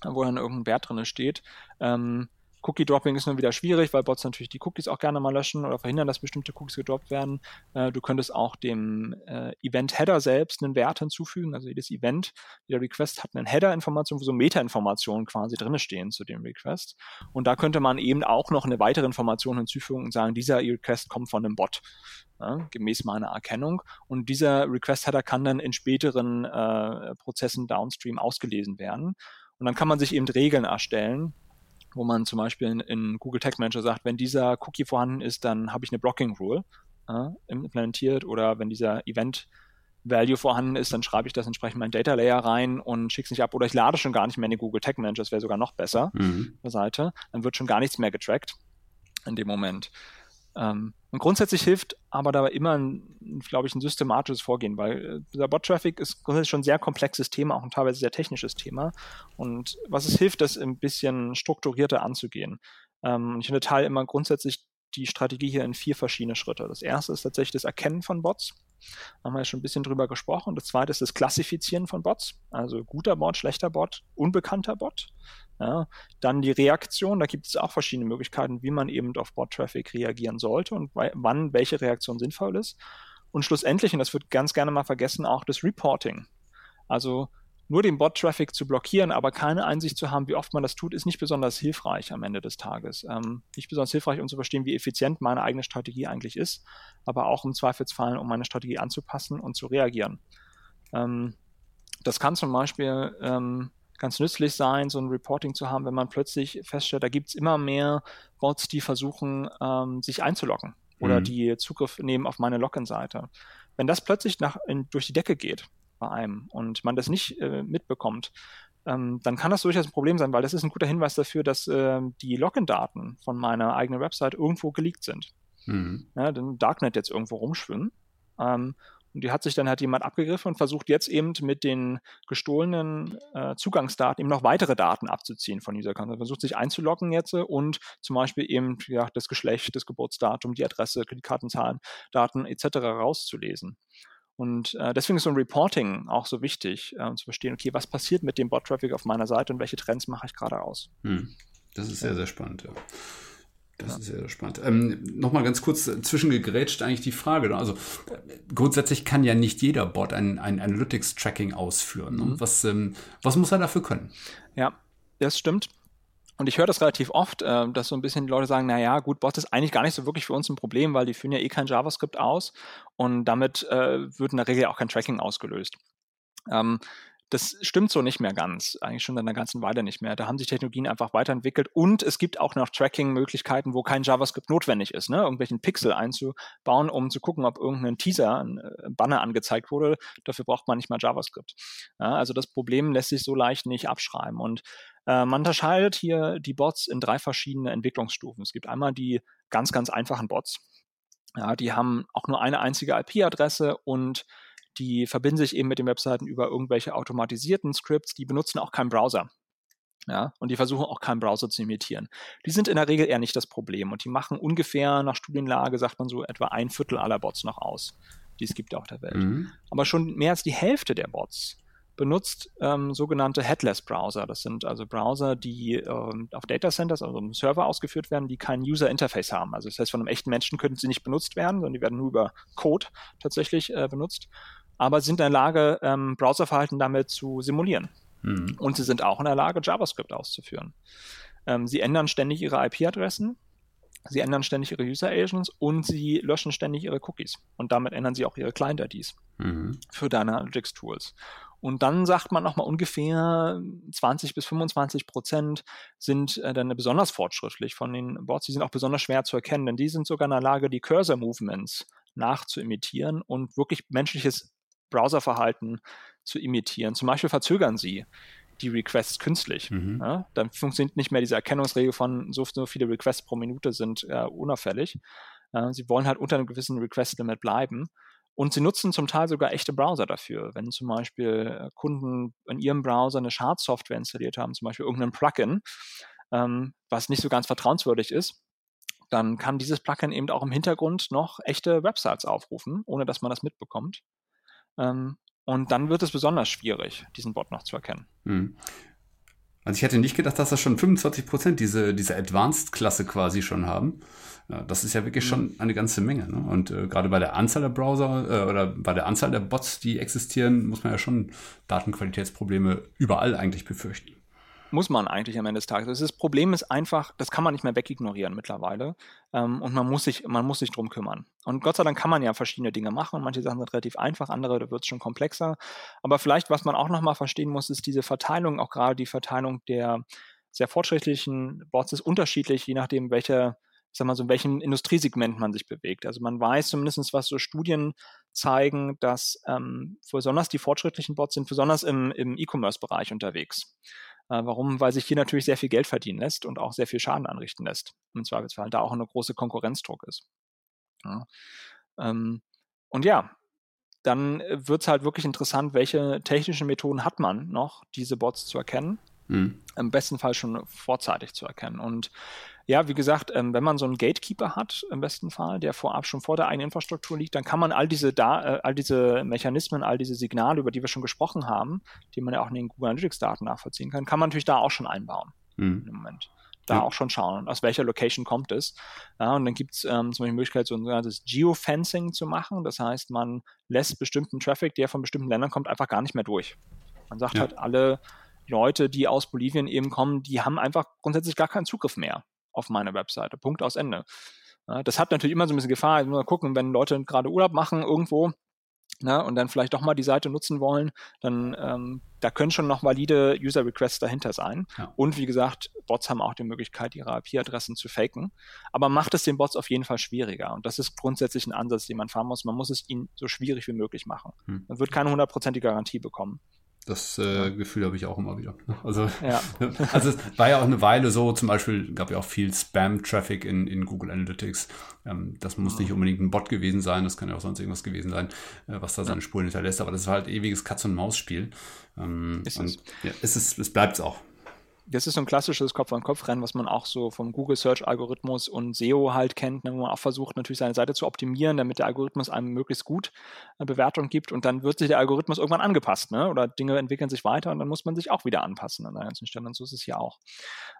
wo dann irgendein Wert drin steht. Ähm, Cookie-Dropping ist nur wieder schwierig, weil Bots natürlich die Cookies auch gerne mal löschen oder verhindern, dass bestimmte Cookies gedroppt werden. Äh, du könntest auch dem äh, Event-Header selbst einen Wert hinzufügen. Also jedes Event, jeder Request hat eine Header-Information, wo so Meta-Informationen quasi drin stehen zu dem Request. Und da könnte man eben auch noch eine weitere Information hinzufügen und sagen, dieser Request kommt von einem Bot. Ja, gemäß meiner Erkennung. Und dieser Request-Header kann dann in späteren äh, Prozessen downstream ausgelesen werden. Und dann kann man sich eben Regeln erstellen, wo man zum Beispiel in, in, Google Tag Manager sagt, wenn dieser Cookie vorhanden ist, dann habe ich eine Blocking Rule äh, implementiert oder wenn dieser Event Value vorhanden ist, dann schreibe ich das entsprechend in meinen Data Layer rein und schicke es nicht ab oder ich lade schon gar nicht mehr in den Google Tag Manager, das wäre sogar noch besser mhm. der Seite, dann wird schon gar nichts mehr getrackt in dem Moment. Ähm, und grundsätzlich hilft aber da immer, glaube ich, ein systematisches Vorgehen, weil äh, dieser Bot-Traffic ist grundsätzlich schon ein sehr komplexes Thema, auch ein teilweise sehr technisches Thema. Und was es hilft, das ein bisschen strukturierter anzugehen. Ähm, ich unterteile immer grundsätzlich die Strategie hier in vier verschiedene Schritte. Das erste ist tatsächlich das Erkennen von Bots. Haben wir ja schon ein bisschen drüber gesprochen. Das zweite ist das Klassifizieren von Bots. Also guter Bot, schlechter Bot, unbekannter Bot. Ja, dann die Reaktion, da gibt es auch verschiedene Möglichkeiten, wie man eben auf Bot-Traffic reagieren sollte und wann welche Reaktion sinnvoll ist. Und schlussendlich, und das wird ganz gerne mal vergessen, auch das Reporting. Also nur den Bot-Traffic zu blockieren, aber keine Einsicht zu haben, wie oft man das tut, ist nicht besonders hilfreich am Ende des Tages. Ähm, nicht besonders hilfreich, um zu verstehen, wie effizient meine eigene Strategie eigentlich ist, aber auch im Zweifelsfall, um meine Strategie anzupassen und zu reagieren. Ähm, das kann zum Beispiel ähm, ganz nützlich sein, so ein Reporting zu haben, wenn man plötzlich feststellt, da gibt es immer mehr Bots, die versuchen, ähm, sich einzuloggen oder mhm. die Zugriff nehmen auf meine Login-Seite. Wenn das plötzlich nach, in, durch die Decke geht, bei einem und man das nicht äh, mitbekommt, ähm, dann kann das durchaus ein Problem sein, weil das ist ein guter Hinweis dafür, dass äh, die Login-Daten von meiner eigenen Website irgendwo geleakt sind. Mhm. Ja, denn Darknet jetzt irgendwo rumschwimmen. Ähm, und die hat sich dann halt jemand abgegriffen und versucht jetzt eben mit den gestohlenen äh, Zugangsdaten eben noch weitere Daten abzuziehen von dieser Karte. Versucht sich einzuloggen jetzt und zum Beispiel eben ja, das Geschlecht, das Geburtsdatum, die Adresse, Kreditkartenzahlen, Daten etc. rauszulesen. Und äh, deswegen ist so ein Reporting auch so wichtig, äh, zu verstehen, okay, was passiert mit dem Bot-Traffic auf meiner Seite und welche Trends mache ich gerade aus. Hm. Das ist sehr, sehr spannend, ja. Das ja. ist sehr, sehr spannend. Ähm, Nochmal ganz kurz zwischengegrätscht eigentlich die Frage. Ne? Also grundsätzlich kann ja nicht jeder Bot ein, ein Analytics-Tracking ausführen. Ne? Mhm. Was, ähm, was muss er dafür können? Ja, das stimmt. Und ich höre das relativ oft, äh, dass so ein bisschen die Leute sagen, na ja, gut, Bots ist eigentlich gar nicht so wirklich für uns ein Problem, weil die führen ja eh kein JavaScript aus und damit äh, wird in der Regel auch kein Tracking ausgelöst. Ähm, das stimmt so nicht mehr ganz, eigentlich schon in einer ganzen Weile nicht mehr. Da haben sich Technologien einfach weiterentwickelt und es gibt auch noch Tracking-Möglichkeiten, wo kein JavaScript notwendig ist, ne? irgendwelchen Pixel einzubauen, um zu gucken, ob irgendein Teaser, ein äh, Banner angezeigt wurde. Dafür braucht man nicht mal JavaScript. Ja, also das Problem lässt sich so leicht nicht abschreiben und äh, man unterscheidet hier die Bots in drei verschiedene Entwicklungsstufen. Es gibt einmal die ganz, ganz einfachen Bots. Ja, die haben auch nur eine einzige IP-Adresse und die verbinden sich eben mit den Webseiten über irgendwelche automatisierten Scripts, die benutzen auch keinen Browser. Ja, und die versuchen auch keinen Browser zu imitieren. Die sind in der Regel eher nicht das Problem und die machen ungefähr nach Studienlage, sagt man so, etwa ein Viertel aller Bots noch aus, die es gibt auf der Welt. Mhm. Aber schon mehr als die Hälfte der Bots benutzt ähm, sogenannte Headless-Browser. Das sind also Browser, die ähm, auf Datacenters, also im Server ausgeführt werden, die kein User-Interface haben. Also das heißt, von einem echten Menschen könnten sie nicht benutzt werden, sondern die werden nur über Code tatsächlich äh, benutzt. Aber sind in der Lage, ähm, Browserverhalten damit zu simulieren. Mhm. Und sie sind auch in der Lage, JavaScript auszuführen. Ähm, sie ändern ständig ihre IP-Adressen Sie ändern ständig ihre User Agents und sie löschen ständig ihre Cookies. Und damit ändern sie auch ihre Client-IDs mhm. für deine Analytics-Tools. Und dann sagt man nochmal ungefähr 20 bis 25 Prozent sind äh, dann besonders fortschrittlich von den Bots. Die sind auch besonders schwer zu erkennen, denn die sind sogar in der Lage, die Cursor-Movements nachzuimitieren und wirklich menschliches Browserverhalten zu imitieren. Zum Beispiel verzögern sie die Requests künstlich. Mhm. Ja, dann funktioniert nicht mehr diese Erkennungsregel von so, so viele Requests pro Minute sind äh, unauffällig. Äh, sie wollen halt unter einem gewissen Request-Limit bleiben. Und sie nutzen zum Teil sogar echte Browser dafür. Wenn zum Beispiel äh, Kunden in ihrem Browser eine Schadsoftware installiert haben, zum Beispiel irgendein Plugin, ähm, was nicht so ganz vertrauenswürdig ist, dann kann dieses Plugin eben auch im Hintergrund noch echte Websites aufrufen, ohne dass man das mitbekommt. Ähm, und dann wird es besonders schwierig, diesen Bot noch zu erkennen. Mhm. Also ich hätte nicht gedacht, dass das schon 25 Prozent diese, diese Advanced-Klasse quasi schon haben. Das ist ja wirklich mhm. schon eine ganze Menge. Ne? Und äh, gerade bei der Anzahl der Browser äh, oder bei der Anzahl der Bots, die existieren, muss man ja schon Datenqualitätsprobleme überall eigentlich befürchten muss man eigentlich am Ende des Tages. Das Problem ist einfach, das kann man nicht mehr wegignorieren mittlerweile. Ähm, und man muss, sich, man muss sich drum kümmern. Und Gott sei Dank kann man ja verschiedene Dinge machen. Manche Sachen sind relativ einfach, andere wird es schon komplexer. Aber vielleicht, was man auch nochmal verstehen muss, ist diese Verteilung, auch gerade die Verteilung der sehr fortschrittlichen Bots ist unterschiedlich, je nachdem, welche ich sag mal so, in welchem Industriesegment man sich bewegt. Also man weiß zumindest, was so Studien zeigen, dass ähm, besonders die fortschrittlichen Bots sind besonders im, im E-Commerce-Bereich unterwegs. Äh, warum? Weil sich hier natürlich sehr viel Geld verdienen lässt und auch sehr viel Schaden anrichten lässt. Im Zweifelsfall da auch eine große Konkurrenzdruck ist. Ja. Ähm, und ja, dann wird es halt wirklich interessant, welche technischen Methoden hat man noch, diese Bots zu erkennen. Mhm. Im besten Fall schon vorzeitig zu erkennen. Und ja, wie gesagt, ähm, wenn man so einen Gatekeeper hat, im besten Fall, der vorab schon vor der eigenen Infrastruktur liegt, dann kann man all diese, da äh, all diese Mechanismen, all diese Signale, über die wir schon gesprochen haben, die man ja auch in den Google Analytics-Daten nachvollziehen kann, kann man natürlich da auch schon einbauen mhm. im Moment. Da ja. auch schon schauen, aus welcher Location kommt es. Ja, und dann gibt es ähm, zum Beispiel die Möglichkeit, so ein sogenanntes Geofencing zu machen. Das heißt, man lässt bestimmten Traffic, der von bestimmten Ländern kommt, einfach gar nicht mehr durch. Man sagt ja. halt, alle Leute, die aus Bolivien eben kommen, die haben einfach grundsätzlich gar keinen Zugriff mehr auf meine Webseite. Punkt aus Ende. Ja, das hat natürlich immer so ein bisschen Gefahr. Also mal gucken, wenn Leute gerade Urlaub machen irgendwo, na, und dann vielleicht doch mal die Seite nutzen wollen, dann ähm, da können schon noch valide User Requests dahinter sein. Ja. Und wie gesagt, Bots haben auch die Möglichkeit, ihre IP-Adressen zu faken. Aber macht es den Bots auf jeden Fall schwieriger. Und das ist grundsätzlich ein Ansatz, den man fahren muss. Man muss es ihnen so schwierig wie möglich machen. Hm. Man wird keine hundertprozentige Garantie bekommen. Das äh, Gefühl habe ich auch immer wieder. Also, ja. also es war ja auch eine Weile so, zum Beispiel gab ja auch viel Spam-Traffic in, in Google Analytics. Ähm, das muss nicht unbedingt ein Bot gewesen sein, das kann ja auch sonst irgendwas gewesen sein, äh, was da seine Spuren hinterlässt, aber das war halt ewiges Katz-und-Maus-Spiel. Ähm, ist es. Ja, ist es, es bleibt es auch das ist so ein klassisches Kopf-an-Kopf-Rennen, was man auch so vom Google Search-Algorithmus und SEO halt kennt, ne, wo man auch versucht, natürlich seine Seite zu optimieren, damit der Algorithmus einem möglichst gut eine Bewertung gibt und dann wird sich der Algorithmus irgendwann angepasst, ne? oder Dinge entwickeln sich weiter und dann muss man sich auch wieder anpassen an der ganzen Stelle und so ist es hier auch.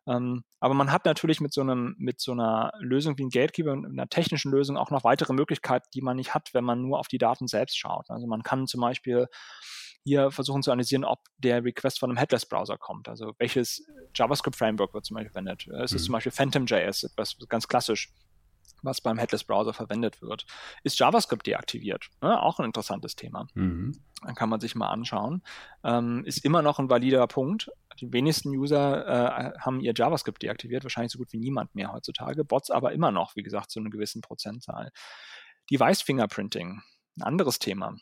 Ähm, aber man hat natürlich mit so einem, mit so einer Lösung wie ein Gatekeeper einer technischen Lösung auch noch weitere Möglichkeiten, die man nicht hat, wenn man nur auf die Daten selbst schaut. Also man kann zum Beispiel hier versuchen zu analysieren, ob der Request von einem Headless-Browser kommt. Also welches JavaScript-Framework wird zum Beispiel verwendet. Es ist mhm. zum Beispiel PhantomJS, etwas ganz klassisch, was beim Headless-Browser verwendet wird. Ist JavaScript deaktiviert? Ja, auch ein interessantes Thema. Mhm. Dann kann man sich mal anschauen. Ähm, ist immer noch ein valider Punkt. Die wenigsten User äh, haben ihr JavaScript deaktiviert, wahrscheinlich so gut wie niemand mehr heutzutage. Bots aber immer noch, wie gesagt, zu einer gewissen Prozentzahl. Device Fingerprinting, ein anderes Thema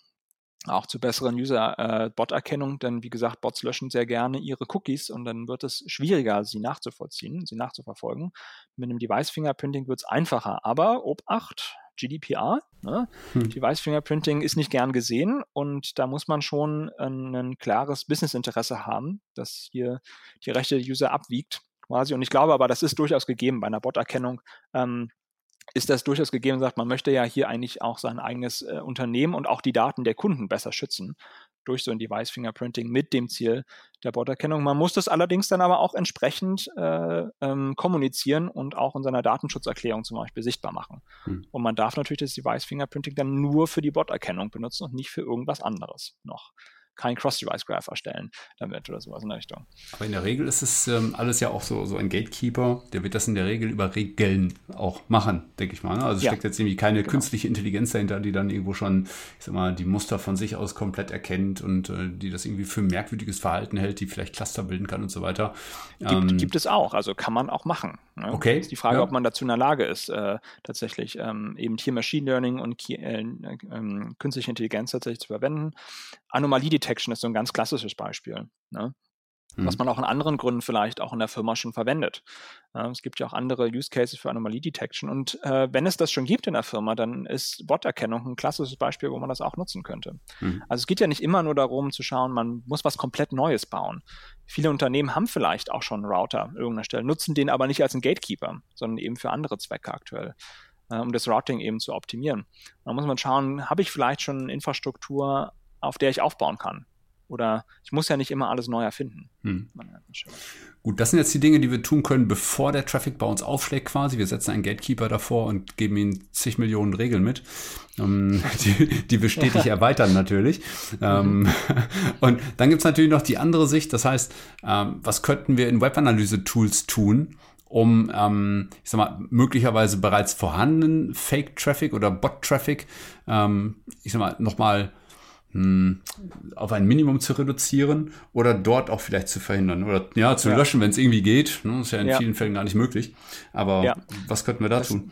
auch zu besseren User-Bot-Erkennung, äh, denn wie gesagt, Bots löschen sehr gerne ihre Cookies und dann wird es schwieriger, sie nachzuvollziehen, sie nachzuverfolgen. Mit einem Device-Fingerprinting wird es einfacher, aber Obacht, GDPR, ne? hm. Device-Fingerprinting ist nicht gern gesehen und da muss man schon ein, ein klares Business-Interesse haben, dass hier die Rechte der User abwiegt quasi. Und ich glaube aber, das ist durchaus gegeben bei einer Bot-Erkennung. Ähm, ist das durchaus gegeben, sagt, man möchte ja hier eigentlich auch sein eigenes äh, Unternehmen und auch die Daten der Kunden besser schützen durch so ein Device Fingerprinting mit dem Ziel der Borderkennung. Man muss das allerdings dann aber auch entsprechend äh, ähm, kommunizieren und auch in seiner Datenschutzerklärung zum Beispiel sichtbar machen. Hm. Und man darf natürlich das Device Fingerprinting dann nur für die Bot-Erkennung benutzen und nicht für irgendwas anderes noch kein Cross-Device-Graph erstellen damit oder sowas in der Richtung. Aber in der Regel ist es ähm, alles ja auch so, so ein Gatekeeper, der wird das in der Regel über Regeln auch machen, denke ich mal. Ne? Also ja. steckt jetzt irgendwie keine genau. künstliche Intelligenz dahinter, die dann irgendwo schon, ich sag mal, die Muster von sich aus komplett erkennt und äh, die das irgendwie für merkwürdiges Verhalten hält, die vielleicht Cluster bilden kann und so weiter. Gibt, ähm, gibt es auch, also kann man auch machen. Ne? Okay. ist die Frage, ja. ob man dazu in der Lage ist, äh, tatsächlich ähm, eben hier Machine Learning und äh, äh, künstliche Intelligenz tatsächlich zu verwenden. Anomalie Detection ist so ein ganz klassisches Beispiel. Ne? was mhm. man auch in anderen Gründen vielleicht auch in der Firma schon verwendet. Ja, es gibt ja auch andere Use Cases für Anomalie Detection. Und äh, wenn es das schon gibt in der Firma, dann ist Bot-Erkennung ein klassisches Beispiel, wo man das auch nutzen könnte. Mhm. Also es geht ja nicht immer nur darum zu schauen, man muss was komplett Neues bauen. Viele Unternehmen haben vielleicht auch schon einen Router an irgendeiner Stelle, nutzen den aber nicht als einen Gatekeeper, sondern eben für andere Zwecke aktuell äh, um das Routing eben zu optimieren. Da muss man schauen, habe ich vielleicht schon Infrastruktur, auf der ich aufbauen kann? Oder ich muss ja nicht immer alles neu erfinden. Hm. Gut, das sind jetzt die Dinge, die wir tun können, bevor der Traffic bei uns aufschlägt quasi. Wir setzen einen Gatekeeper davor und geben ihm zig Millionen Regeln mit, ähm, die, die wir stetig erweitern natürlich. Ähm, mhm. und dann gibt es natürlich noch die andere Sicht, das heißt, ähm, was könnten wir in Webanalyse-Tools tun, um, ähm, ich sag mal, möglicherweise bereits vorhandenen Fake-Traffic oder Bot-Traffic, ähm, ich sag mal, nochmal hm, auf ein Minimum zu reduzieren oder dort auch vielleicht zu verhindern oder ja, zu ja. löschen, wenn es irgendwie geht. Ne? Das ist ja in ja. vielen Fällen gar nicht möglich. Aber ja. was könnten wir da das, tun?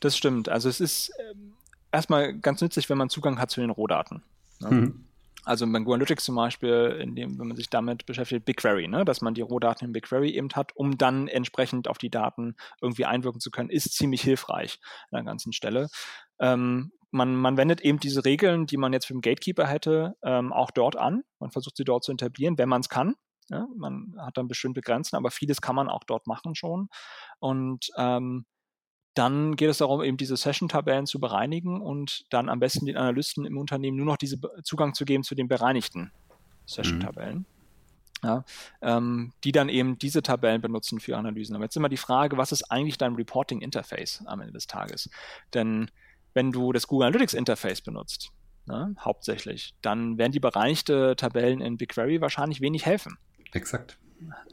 Das stimmt. Also es ist ähm, erstmal ganz nützlich, wenn man Zugang hat zu den Rohdaten. Ne? Mhm. Also bei Google Analytics zum Beispiel, in dem, wenn man sich damit beschäftigt, BigQuery, ne, dass man die Rohdaten in BigQuery eben hat, um dann entsprechend auf die Daten irgendwie einwirken zu können, ist ziemlich hilfreich an der ganzen Stelle. Ähm, man, man wendet eben diese Regeln, die man jetzt für den Gatekeeper hätte, ähm, auch dort an. Man versucht sie dort zu etablieren, wenn man es kann. Ja, man hat dann bestimmte Grenzen, aber vieles kann man auch dort machen schon. Und ähm, dann geht es darum, eben diese Session-Tabellen zu bereinigen und dann am besten den Analysten im Unternehmen nur noch diesen Zugang zu geben zu den bereinigten Session-Tabellen. Mhm. Ja, ähm, die dann eben diese Tabellen benutzen für Analysen. Aber jetzt immer die Frage, was ist eigentlich dein Reporting-Interface am Ende des Tages? Denn wenn du das Google Analytics Interface benutzt, ne, hauptsächlich, dann werden die bereinigte Tabellen in BigQuery wahrscheinlich wenig helfen. Exakt.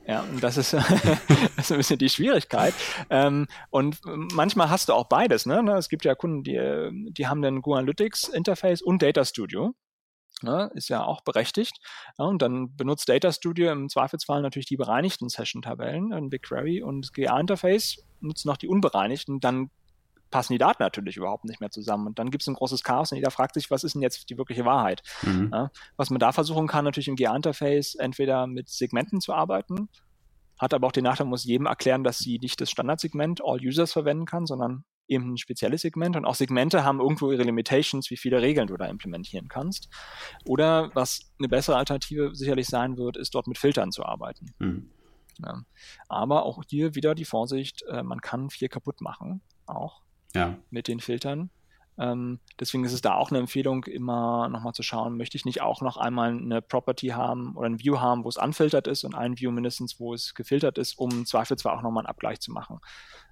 Ja, und das ist, das ist ein bisschen die Schwierigkeit. Ähm, und manchmal hast du auch beides. Ne? Es gibt ja Kunden, die, die haben dann Google Analytics Interface und Data Studio. Ne, ist ja auch berechtigt. Ja, und dann benutzt Data Studio im Zweifelsfall natürlich die bereinigten Session-Tabellen in BigQuery und GA-Interface nutzt noch die unbereinigten. Dann passen die Daten natürlich überhaupt nicht mehr zusammen. Und dann gibt es ein großes Chaos und jeder fragt sich, was ist denn jetzt die wirkliche Wahrheit? Mhm. Ja, was man da versuchen kann, natürlich im GA-Interface entweder mit Segmenten zu arbeiten, hat aber auch den Nachteil, man muss jedem erklären, dass sie nicht das Standardsegment All Users verwenden kann, sondern eben ein spezielles Segment. Und auch Segmente haben irgendwo ihre Limitations, wie viele Regeln du da implementieren kannst. Oder was eine bessere Alternative sicherlich sein wird, ist dort mit Filtern zu arbeiten. Mhm. Ja. Aber auch hier wieder die Vorsicht, äh, man kann viel kaputt machen, auch ja. mit den Filtern. Ähm, deswegen ist es da auch eine Empfehlung, immer nochmal zu schauen, möchte ich nicht auch noch einmal eine Property haben oder ein View haben, wo es unfiltert ist und ein View mindestens, wo es gefiltert ist, um im auch nochmal einen Abgleich zu machen.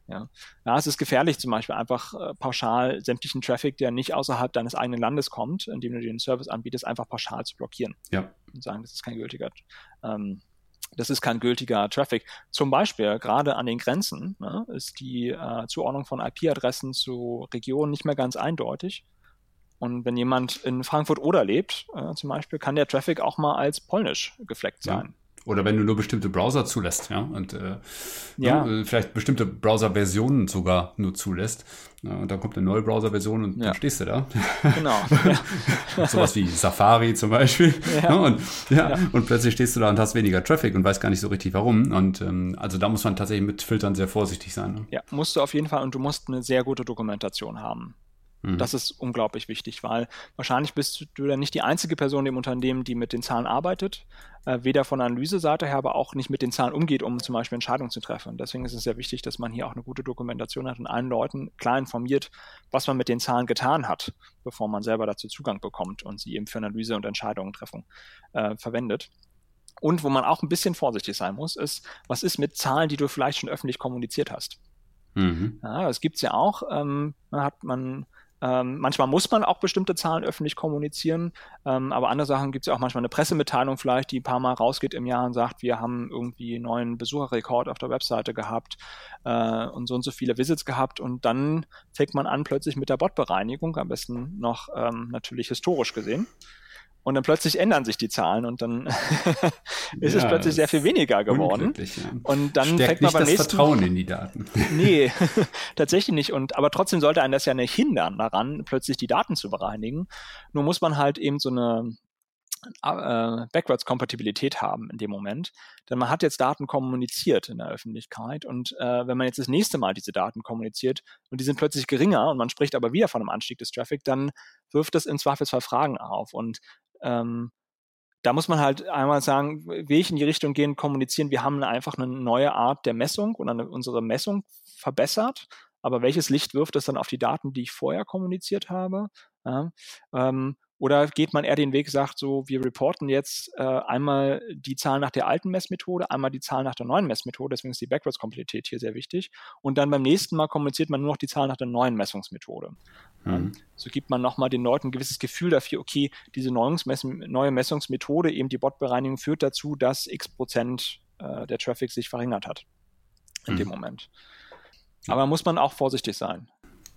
Ja. ja, es ist gefährlich zum Beispiel einfach äh, pauschal sämtlichen Traffic, der nicht außerhalb deines eigenen Landes kommt, indem du den Service anbietest, einfach pauschal zu blockieren. Ja. Und sagen, das ist kein gültiger ähm, das ist kein gültiger Traffic. Zum Beispiel gerade an den Grenzen ne, ist die äh, Zuordnung von IP-Adressen zu Regionen nicht mehr ganz eindeutig. Und wenn jemand in Frankfurt oder lebt, äh, zum Beispiel, kann der Traffic auch mal als polnisch gefleckt sein. Ja. Oder wenn du nur bestimmte Browser zulässt, ja, und äh, ja. Ne, vielleicht bestimmte Browser-Versionen sogar nur zulässt. Ja, und dann kommt eine neue Browser-Version und ja. dann stehst du da. Genau. Ja. Sowas wie Safari zum Beispiel. Ja. Ne, und, ja, und plötzlich stehst du da und hast weniger Traffic und weißt gar nicht so richtig warum. Und ähm, also da muss man tatsächlich mit Filtern sehr vorsichtig sein. Ne? Ja, musst du auf jeden Fall und du musst eine sehr gute Dokumentation haben. Mhm. Das ist unglaublich wichtig, weil wahrscheinlich bist du dann nicht die einzige Person im Unternehmen, die mit den Zahlen arbeitet, äh, weder von der Analyseseite her, aber auch nicht mit den Zahlen umgeht, um zum Beispiel Entscheidungen zu treffen. Deswegen ist es sehr wichtig, dass man hier auch eine gute Dokumentation hat und allen Leuten klar informiert, was man mit den Zahlen getan hat, bevor man selber dazu Zugang bekommt und sie eben für Analyse und Entscheidungen treffen äh, verwendet. Und wo man auch ein bisschen vorsichtig sein muss, ist, was ist mit Zahlen, die du vielleicht schon öffentlich kommuniziert hast? Mhm. Ja, das gibt's ja auch. Ähm, hat man ähm, manchmal muss man auch bestimmte Zahlen öffentlich kommunizieren, ähm, aber andere Sachen gibt es ja auch manchmal. Eine Pressemitteilung vielleicht, die ein paar Mal rausgeht im Jahr und sagt, wir haben irgendwie einen neuen Besucherrekord auf der Webseite gehabt äh, und so und so viele Visits gehabt. Und dann fängt man an plötzlich mit der Botbereinigung, am besten noch ähm, natürlich historisch gesehen und dann plötzlich ändern sich die Zahlen und dann ist ja, es plötzlich sehr viel weniger geworden. Ja. Und dann Stärkt fängt man beim das nächsten Vertrauen in die Daten. nee, tatsächlich nicht. Und aber trotzdem sollte einen das ja nicht hindern daran, plötzlich die Daten zu bereinigen. Nur muss man halt eben so eine äh, Backwards-Kompatibilität haben in dem Moment. Denn man hat jetzt Daten kommuniziert in der Öffentlichkeit und äh, wenn man jetzt das nächste Mal diese Daten kommuniziert und die sind plötzlich geringer und man spricht aber wieder von einem Anstieg des Traffic, dann wirft das im Zweifelsfall Fragen auf. Und ähm, da muss man halt einmal sagen, will ich in die Richtung gehen, kommunizieren, wir haben einfach eine neue Art der Messung und eine, unsere Messung verbessert, aber welches Licht wirft es dann auf die Daten, die ich vorher kommuniziert habe? Ja, ähm, oder geht man eher den Weg, sagt so, wir reporten jetzt äh, einmal die Zahl nach der alten Messmethode, einmal die Zahl nach der neuen Messmethode, deswegen ist die Backwards-Komplettität hier sehr wichtig. Und dann beim nächsten Mal kommuniziert man nur noch die Zahl nach der neuen Messungsmethode. Mhm. So gibt man nochmal den Leuten ein gewisses Gefühl dafür, okay, diese neue Messungsmethode, eben die Bot-Bereinigung, führt dazu, dass x Prozent äh, der Traffic sich verringert hat in mhm. dem Moment. Aber muss man auch vorsichtig sein.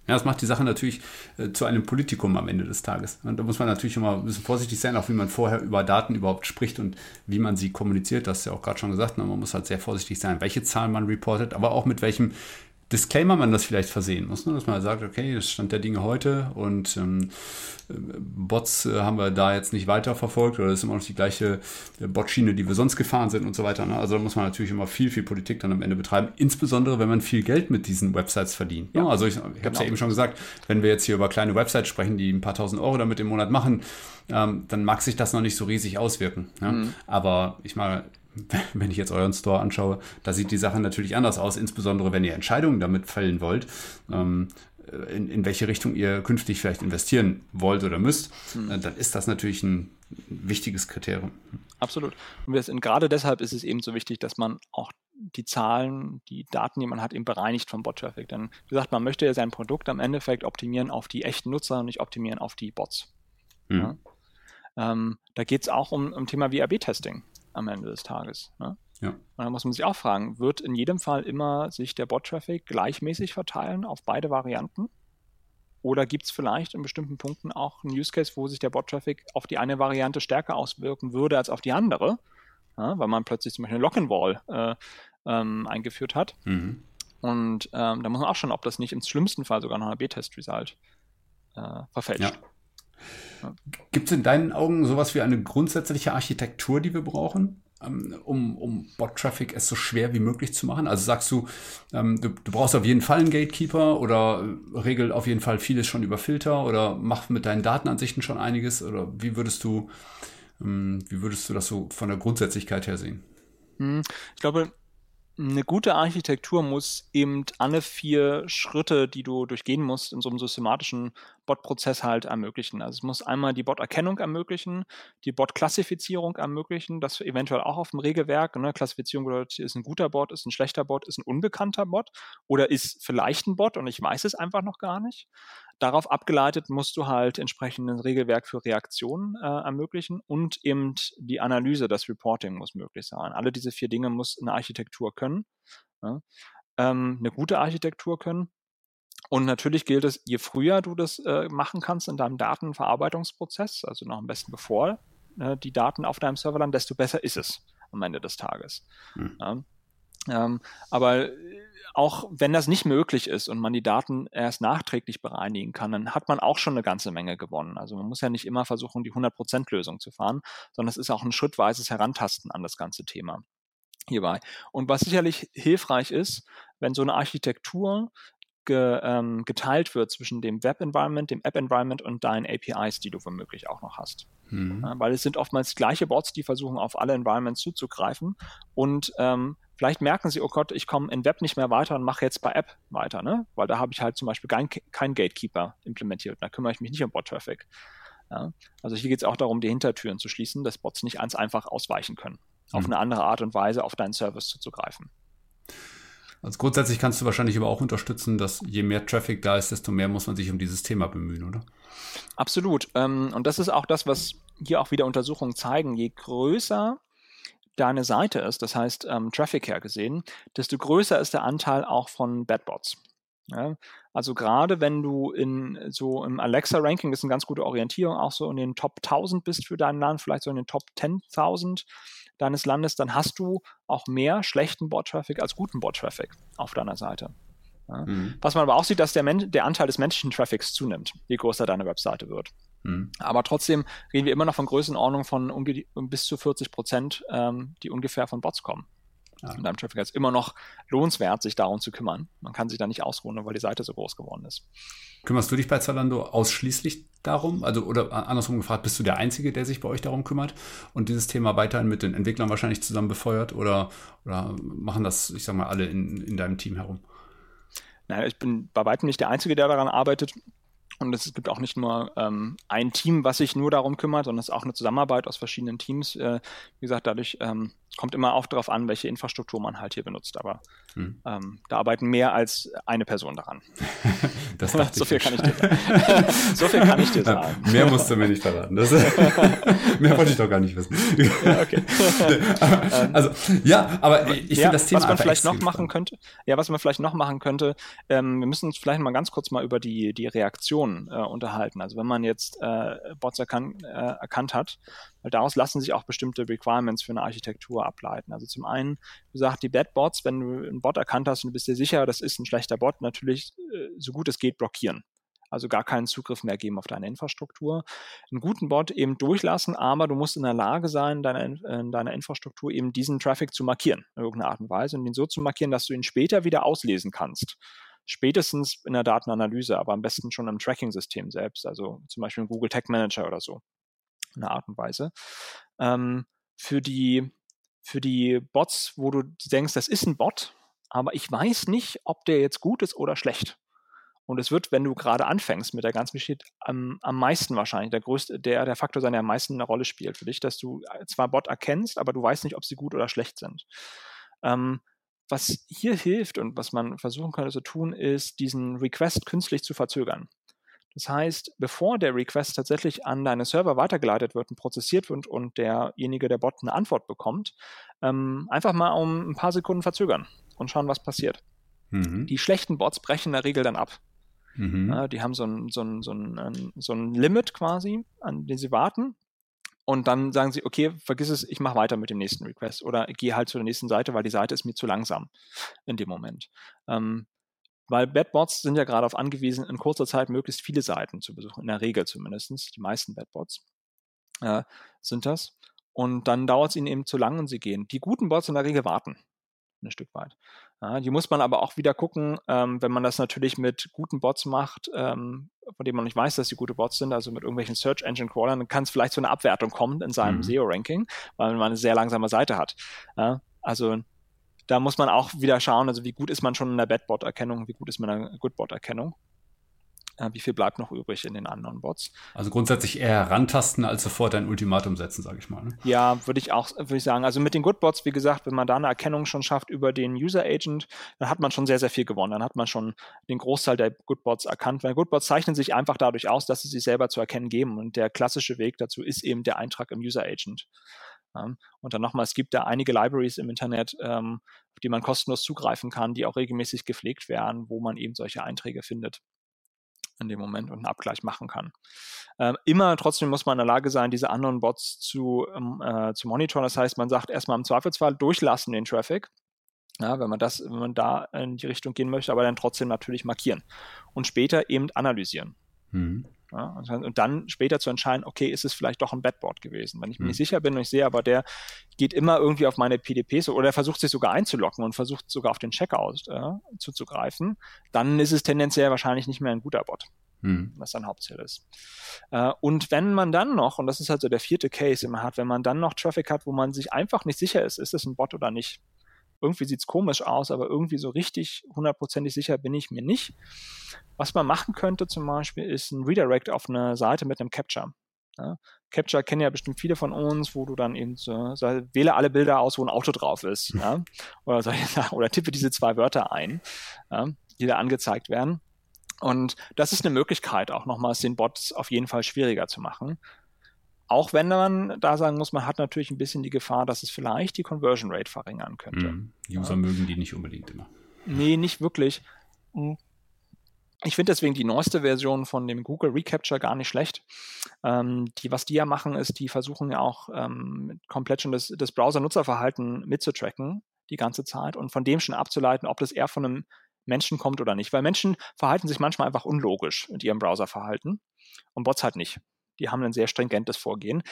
Ja, das macht die Sache natürlich äh, zu einem Politikum am Ende des Tages. Und da muss man natürlich immer ein bisschen vorsichtig sein, auch wie man vorher über Daten überhaupt spricht und wie man sie kommuniziert. Das ist ja auch gerade schon gesagt. Ne? Man muss halt sehr vorsichtig sein, welche Zahlen man reportet, aber auch mit welchem Disclaimer man das vielleicht versehen muss, ne? dass man sagt, okay, das stand der Dinge heute und ähm, Bots äh, haben wir da jetzt nicht weiterverfolgt oder das ist immer noch die gleiche äh, Botschiene, die wir sonst gefahren sind und so weiter. Ne? Also da muss man natürlich immer viel, viel Politik dann am Ende betreiben, insbesondere wenn man viel Geld mit diesen Websites verdient. Ne? Ja, Also ich, ich habe es genau. ja eben schon gesagt, wenn wir jetzt hier über kleine Websites sprechen, die ein paar tausend Euro damit im Monat machen, ähm, dann mag sich das noch nicht so riesig auswirken. Ja? Mhm. Aber ich meine, wenn ich jetzt euren Store anschaue, da sieht die Sache natürlich anders aus, insbesondere wenn ihr Entscheidungen damit fällen wollt, ähm, in, in welche Richtung ihr künftig vielleicht investieren wollt oder müsst, mhm. dann ist das natürlich ein wichtiges Kriterium. Absolut. Und gerade deshalb ist es eben so wichtig, dass man auch die Zahlen, die Daten, die man hat, eben bereinigt vom Bot-Traffic. Denn wie gesagt, man möchte ja sein Produkt am Endeffekt optimieren auf die echten Nutzer und nicht optimieren auf die Bots. Mhm. Ja? Ähm, da geht es auch um, um Thema VAB-Testing am Ende des Tages. Ne? Ja. Und da muss man sich auch fragen, wird in jedem Fall immer sich der Bot-Traffic gleichmäßig verteilen auf beide Varianten? Oder gibt es vielleicht in bestimmten Punkten auch einen Use Case, wo sich der Bot-Traffic auf die eine Variante stärker auswirken würde als auf die andere? Ja, weil man plötzlich zum Beispiel eine Lock-and-Wall äh, ähm, eingeführt hat. Mhm. Und ähm, da muss man auch schauen, ob das nicht im schlimmsten Fall sogar noch ein B-Test-Result äh, verfälscht. Ja. Gibt es in deinen Augen sowas wie eine grundsätzliche Architektur, die wir brauchen, ähm, um, um Bot-Traffic es so schwer wie möglich zu machen? Also sagst du, ähm, du, du, brauchst auf jeden Fall einen Gatekeeper oder regel auf jeden Fall vieles schon über Filter oder mach mit deinen Datenansichten schon einiges oder wie würdest du, ähm, wie würdest du das so von der Grundsätzlichkeit her sehen? Hm, ich glaube, eine gute Architektur muss eben alle vier Schritte, die du durchgehen musst, in so einem systematischen Bot-Prozess halt ermöglichen. Also es muss einmal die Bot-Erkennung ermöglichen, die Bot-Klassifizierung ermöglichen, das eventuell auch auf dem Regelwerk. Ne? Klassifizierung bedeutet, ist ein guter Bot, ist ein schlechter Bot, ist ein unbekannter Bot oder ist vielleicht ein Bot und ich weiß es einfach noch gar nicht. Darauf abgeleitet musst du halt entsprechend ein Regelwerk für Reaktionen äh, ermöglichen und eben die Analyse, das Reporting muss möglich sein. Alle diese vier Dinge muss eine Architektur können, ja? ähm, eine gute Architektur können. Und natürlich gilt es, je früher du das äh, machen kannst in deinem Datenverarbeitungsprozess, also noch am besten bevor äh, die Daten auf deinem Server landen, desto besser ist es am Ende des Tages. Hm. Ja? Ähm, aber auch wenn das nicht möglich ist und man die Daten erst nachträglich bereinigen kann, dann hat man auch schon eine ganze Menge gewonnen. Also man muss ja nicht immer versuchen, die 100%-Lösung zu fahren, sondern es ist auch ein schrittweises Herantasten an das ganze Thema hierbei. Und was sicherlich hilfreich ist, wenn so eine Architektur ge, ähm, geteilt wird zwischen dem Web-Environment, dem App-Environment und deinen APIs, die du womöglich auch noch hast. Mhm. Ja, weil es sind oftmals gleiche Bots, die versuchen, auf alle Environments zuzugreifen und ähm, Vielleicht merken sie, oh Gott, ich komme in Web nicht mehr weiter und mache jetzt bei App weiter, ne? Weil da habe ich halt zum Beispiel kein, kein Gatekeeper implementiert. Da kümmere ich mich nicht um Bot-Traffic. Ja? Also hier geht es auch darum, die Hintertüren zu schließen, dass Bots nicht ganz einfach ausweichen können, mhm. auf eine andere Art und Weise auf deinen Service zuzugreifen. Also grundsätzlich kannst du wahrscheinlich aber auch unterstützen, dass je mehr Traffic da ist, desto mehr muss man sich um dieses Thema bemühen, oder? Absolut. Ähm, und das ist auch das, was hier auch wieder Untersuchungen zeigen. Je größer deine Seite ist, das heißt ähm, Traffic hergesehen, desto größer ist der Anteil auch von Badbots. Ja, also gerade wenn du in so im Alexa-Ranking, das ist eine ganz gute Orientierung, auch so in den Top 1000 bist für dein Land, vielleicht so in den Top 10.000 deines Landes, dann hast du auch mehr schlechten Bot-Traffic als guten Bot-Traffic auf deiner Seite. Ja. Mhm. Was man aber auch sieht, dass der, Men der Anteil des menschlichen Traffics zunimmt, je größer deine Webseite wird. Mhm. Aber trotzdem reden wir immer noch von Größenordnung von bis zu 40 Prozent, ähm, die ungefähr von Bots kommen. Ja. In deinem Traffic ist immer noch lohnenswert, sich darum zu kümmern. Man kann sich da nicht ausruhen, weil die Seite so groß geworden ist. Kümmerst du dich bei Zalando ausschließlich darum? Also, oder andersrum gefragt, bist du der Einzige, der sich bei euch darum kümmert und dieses Thema weiterhin mit den Entwicklern wahrscheinlich zusammen befeuert? Oder, oder machen das, ich sag mal, alle in, in deinem Team herum? Nein, ich bin bei weitem nicht der Einzige, der daran arbeitet. Und es gibt auch nicht nur ähm, ein Team, was sich nur darum kümmert, sondern es ist auch eine Zusammenarbeit aus verschiedenen Teams. Äh, wie gesagt, dadurch ähm, kommt immer auch darauf an, welche Infrastruktur man halt hier benutzt. Aber hm. ähm, da arbeiten mehr als eine Person daran. das so viel kann ich dir sagen. so viel kann ich dir sagen. mehr musst du mir nicht verraten. Das, mehr wollte ich doch gar nicht wissen. ja, okay. also ja, aber ich ja, finde das Thema was man vielleicht noch machen könnte. Ja, was man vielleicht noch machen könnte. Ähm, wir müssen uns vielleicht mal ganz kurz mal über die die Reaktion äh, unterhalten. Also wenn man jetzt äh, Bots erkan äh, erkannt hat, weil daraus lassen sich auch bestimmte Requirements für eine Architektur ableiten. Also zum einen, wie gesagt, die Bad-Bots, wenn du einen Bot erkannt hast und du bist dir sicher, das ist ein schlechter Bot, natürlich äh, so gut es geht blockieren. Also gar keinen Zugriff mehr geben auf deine Infrastruktur. Einen guten Bot eben durchlassen, aber du musst in der Lage sein, deine, in deiner Infrastruktur eben diesen Traffic zu markieren, in irgendeiner Art und Weise, und ihn so zu markieren, dass du ihn später wieder auslesen kannst spätestens in der Datenanalyse, aber am besten schon im Tracking-System selbst, also zum Beispiel im Google Tag Manager oder so in einer Art und Weise. Ähm, für die, für die Bots, wo du denkst, das ist ein Bot, aber ich weiß nicht, ob der jetzt gut ist oder schlecht. Und es wird, wenn du gerade anfängst mit der ganzen Geschichte, am, am meisten wahrscheinlich, der größte, der, der Faktor sein, der am meisten eine Rolle spielt für dich, dass du zwar Bot erkennst, aber du weißt nicht, ob sie gut oder schlecht sind. Ähm, was hier hilft und was man versuchen könnte zu tun, ist, diesen Request künstlich zu verzögern. Das heißt, bevor der Request tatsächlich an deine Server weitergeleitet wird und prozessiert wird und derjenige, der Bot eine Antwort bekommt, ähm, einfach mal um ein paar Sekunden verzögern und schauen, was passiert. Mhm. Die schlechten Bots brechen in der Regel dann ab. Mhm. Ja, die haben so ein, so, ein, so, ein, so ein Limit quasi, an den sie warten. Und dann sagen sie, okay, vergiss es, ich mache weiter mit dem nächsten Request oder gehe halt zu der nächsten Seite, weil die Seite ist mir zu langsam in dem Moment. Ähm, weil Badbots sind ja gerade auf angewiesen, in kurzer Zeit möglichst viele Seiten zu besuchen, in der Regel zumindest, die meisten Badbots äh, sind das. Und dann dauert es ihnen eben zu lang und sie gehen. Die guten Bots in der Regel warten ein Stück weit. Ja, die muss man aber auch wieder gucken, ähm, wenn man das natürlich mit guten Bots macht, ähm, von denen man nicht weiß, dass sie gute Bots sind, also mit irgendwelchen Search Engine Crawlern, dann kann es vielleicht zu einer Abwertung kommen in seinem mhm. SEO-Ranking, weil man eine sehr langsame Seite hat. Ja, also da muss man auch wieder schauen, also wie gut ist man schon in der Bad-Bot-Erkennung, wie gut ist man in der Good-Bot-Erkennung. Äh, wie viel bleibt noch übrig in den anderen Bots? Also grundsätzlich eher herantasten, als sofort ein Ultimatum setzen, sage ich mal. Ne? Ja, würde ich auch würde ich sagen. Also mit den Good Bots, wie gesagt, wenn man da eine Erkennung schon schafft über den User Agent, dann hat man schon sehr, sehr viel gewonnen. Dann hat man schon den Großteil der Good Bots erkannt. Weil Good Bots zeichnen sich einfach dadurch aus, dass sie sich selber zu erkennen geben. Und der klassische Weg dazu ist eben der Eintrag im User Agent. Und dann nochmal, es gibt da einige Libraries im Internet, ähm, auf die man kostenlos zugreifen kann, die auch regelmäßig gepflegt werden, wo man eben solche Einträge findet in dem Moment und einen Abgleich machen kann. Ähm, immer trotzdem muss man in der Lage sein, diese anderen Bots zu, ähm, äh, zu monitoren. Das heißt, man sagt erstmal im Zweifelsfall durchlassen den Traffic. Ja, wenn man das, wenn man da in die Richtung gehen möchte, aber dann trotzdem natürlich markieren und später eben analysieren. Mhm. Ja, und dann später zu entscheiden, okay, ist es vielleicht doch ein Badboard gewesen. Wenn ich mir mhm. nicht sicher bin und ich sehe, aber der geht immer irgendwie auf meine PDPs oder er versucht sich sogar einzulocken und versucht sogar auf den Checkout äh, zuzugreifen, dann ist es tendenziell wahrscheinlich nicht mehr ein guter Bot. Mhm. Was sein Hauptziel ist. Äh, und wenn man dann noch, und das ist halt so der vierte Case, man hat, wenn man dann noch Traffic hat, wo man sich einfach nicht sicher ist, ist es ein Bot oder nicht, irgendwie sieht es komisch aus, aber irgendwie so richtig hundertprozentig sicher bin ich mir nicht. Was man machen könnte zum Beispiel, ist ein Redirect auf eine Seite mit einem Capture. Ja, Capture kennen ja bestimmt viele von uns, wo du dann eben so, so wähle alle Bilder aus, wo ein Auto drauf ist. Ja, oder, so, oder tippe diese zwei Wörter ein, ja, die da angezeigt werden. Und das ist eine Möglichkeit, auch nochmals den Bots auf jeden Fall schwieriger zu machen. Auch wenn man da sagen muss, man hat natürlich ein bisschen die Gefahr, dass es vielleicht die Conversion Rate verringern könnte. Mm, User ja. mögen die nicht unbedingt immer. Nee, nicht wirklich. Hm. Ich finde deswegen die neueste Version von dem Google Recapture gar nicht schlecht. Ähm, die, was die ja machen, ist, die versuchen ja auch ähm, komplett schon das, das Browser-Nutzerverhalten mitzutracken die ganze Zeit und von dem schon abzuleiten, ob das eher von einem Menschen kommt oder nicht. Weil Menschen verhalten sich manchmal einfach unlogisch in ihrem Browserverhalten und Bots halt nicht. Die haben ein sehr stringentes Vorgehen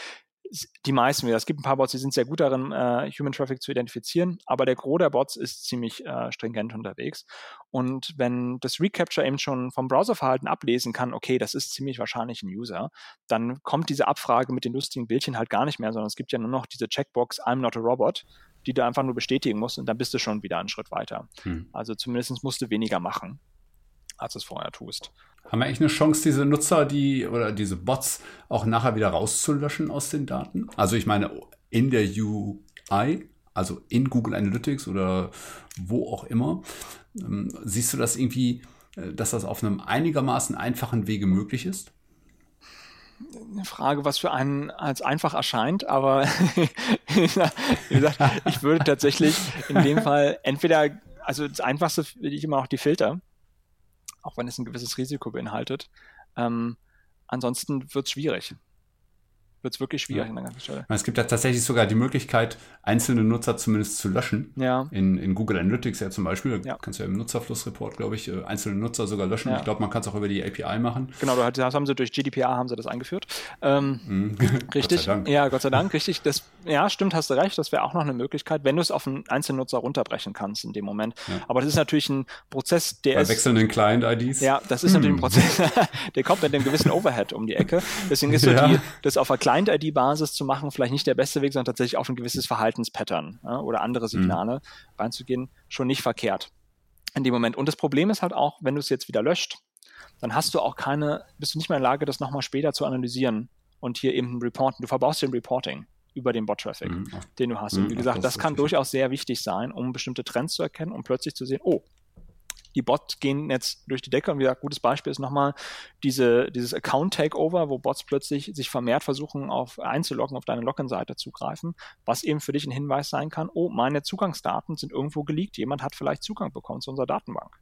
die meisten wieder. Es gibt ein paar Bots, die sind sehr gut darin, äh, Human Traffic zu identifizieren, aber der Gros der Bots ist ziemlich äh, stringent unterwegs. Und wenn das Recapture eben schon vom Browserverhalten ablesen kann, okay, das ist ziemlich wahrscheinlich ein User, dann kommt diese Abfrage mit den lustigen Bildchen halt gar nicht mehr, sondern es gibt ja nur noch diese Checkbox I'm not a robot, die du einfach nur bestätigen musst und dann bist du schon wieder einen Schritt weiter. Hm. Also zumindest musst du weniger machen, als du es vorher tust. Haben wir eigentlich eine Chance, diese Nutzer, die oder diese Bots auch nachher wieder rauszulöschen aus den Daten? Also ich meine, in der UI, also in Google Analytics oder wo auch immer, ähm, siehst du das irgendwie, äh, dass das auf einem einigermaßen einfachen Wege möglich ist? Eine Frage, was für einen als einfach erscheint, aber wie gesagt, ich würde tatsächlich in dem Fall entweder, also das Einfachste finde ich immer noch die Filter auch wenn es ein gewisses Risiko beinhaltet. Ähm, ansonsten wird es schwierig wird es wirklich schwierig ja. an der ganzen Stelle. Es gibt ja tatsächlich sogar die Möglichkeit, einzelne Nutzer zumindest zu löschen. Ja. In, in Google Analytics ja zum Beispiel. Ja. Kannst du ja im Nutzerflussreport, glaube ich, äh, einzelne Nutzer sogar löschen. Ja. Ich glaube, man kann es auch über die API machen. Genau, das haben sie durch GDPR haben sie das eingeführt. Ähm, mhm. richtig. Gott sei Dank. Ja, Gott sei Dank, richtig. Das, ja, stimmt, hast du recht. Das wäre auch noch eine Möglichkeit, wenn du es auf einen einzelnen Nutzer runterbrechen kannst in dem Moment. Aber das ist natürlich ein Prozess, der Bei ist. wechselnden Client-IDs. Ja, das ist hm. natürlich ein Prozess, der kommt mit einem gewissen Overhead um die Ecke. Deswegen ist so die, das auf einer Client-ID-Basis zu machen, vielleicht nicht der beste Weg, sondern tatsächlich auf ein gewisses Verhaltenspattern ja, oder andere Signale mhm. reinzugehen, schon nicht verkehrt in dem Moment. Und das Problem ist halt auch, wenn du es jetzt wieder löscht, dann hast du auch keine, bist du nicht mehr in der Lage, das nochmal später zu analysieren und hier eben Reporten. Du verbaust den Reporting über den Bot-Traffic, mhm. den du hast. Und wie mhm. gesagt, das kann durchaus sehr wichtig sein, um bestimmte Trends zu erkennen und plötzlich zu sehen, oh, die Bots gehen jetzt durch die Decke und wie gesagt, gutes Beispiel ist nochmal diese, dieses Account-Takeover, wo Bots plötzlich sich vermehrt versuchen, auf einzuloggen, auf deine Login-Seite zugreifen, was eben für dich ein Hinweis sein kann, oh, meine Zugangsdaten sind irgendwo geleakt, jemand hat vielleicht Zugang bekommen zu unserer Datenbank.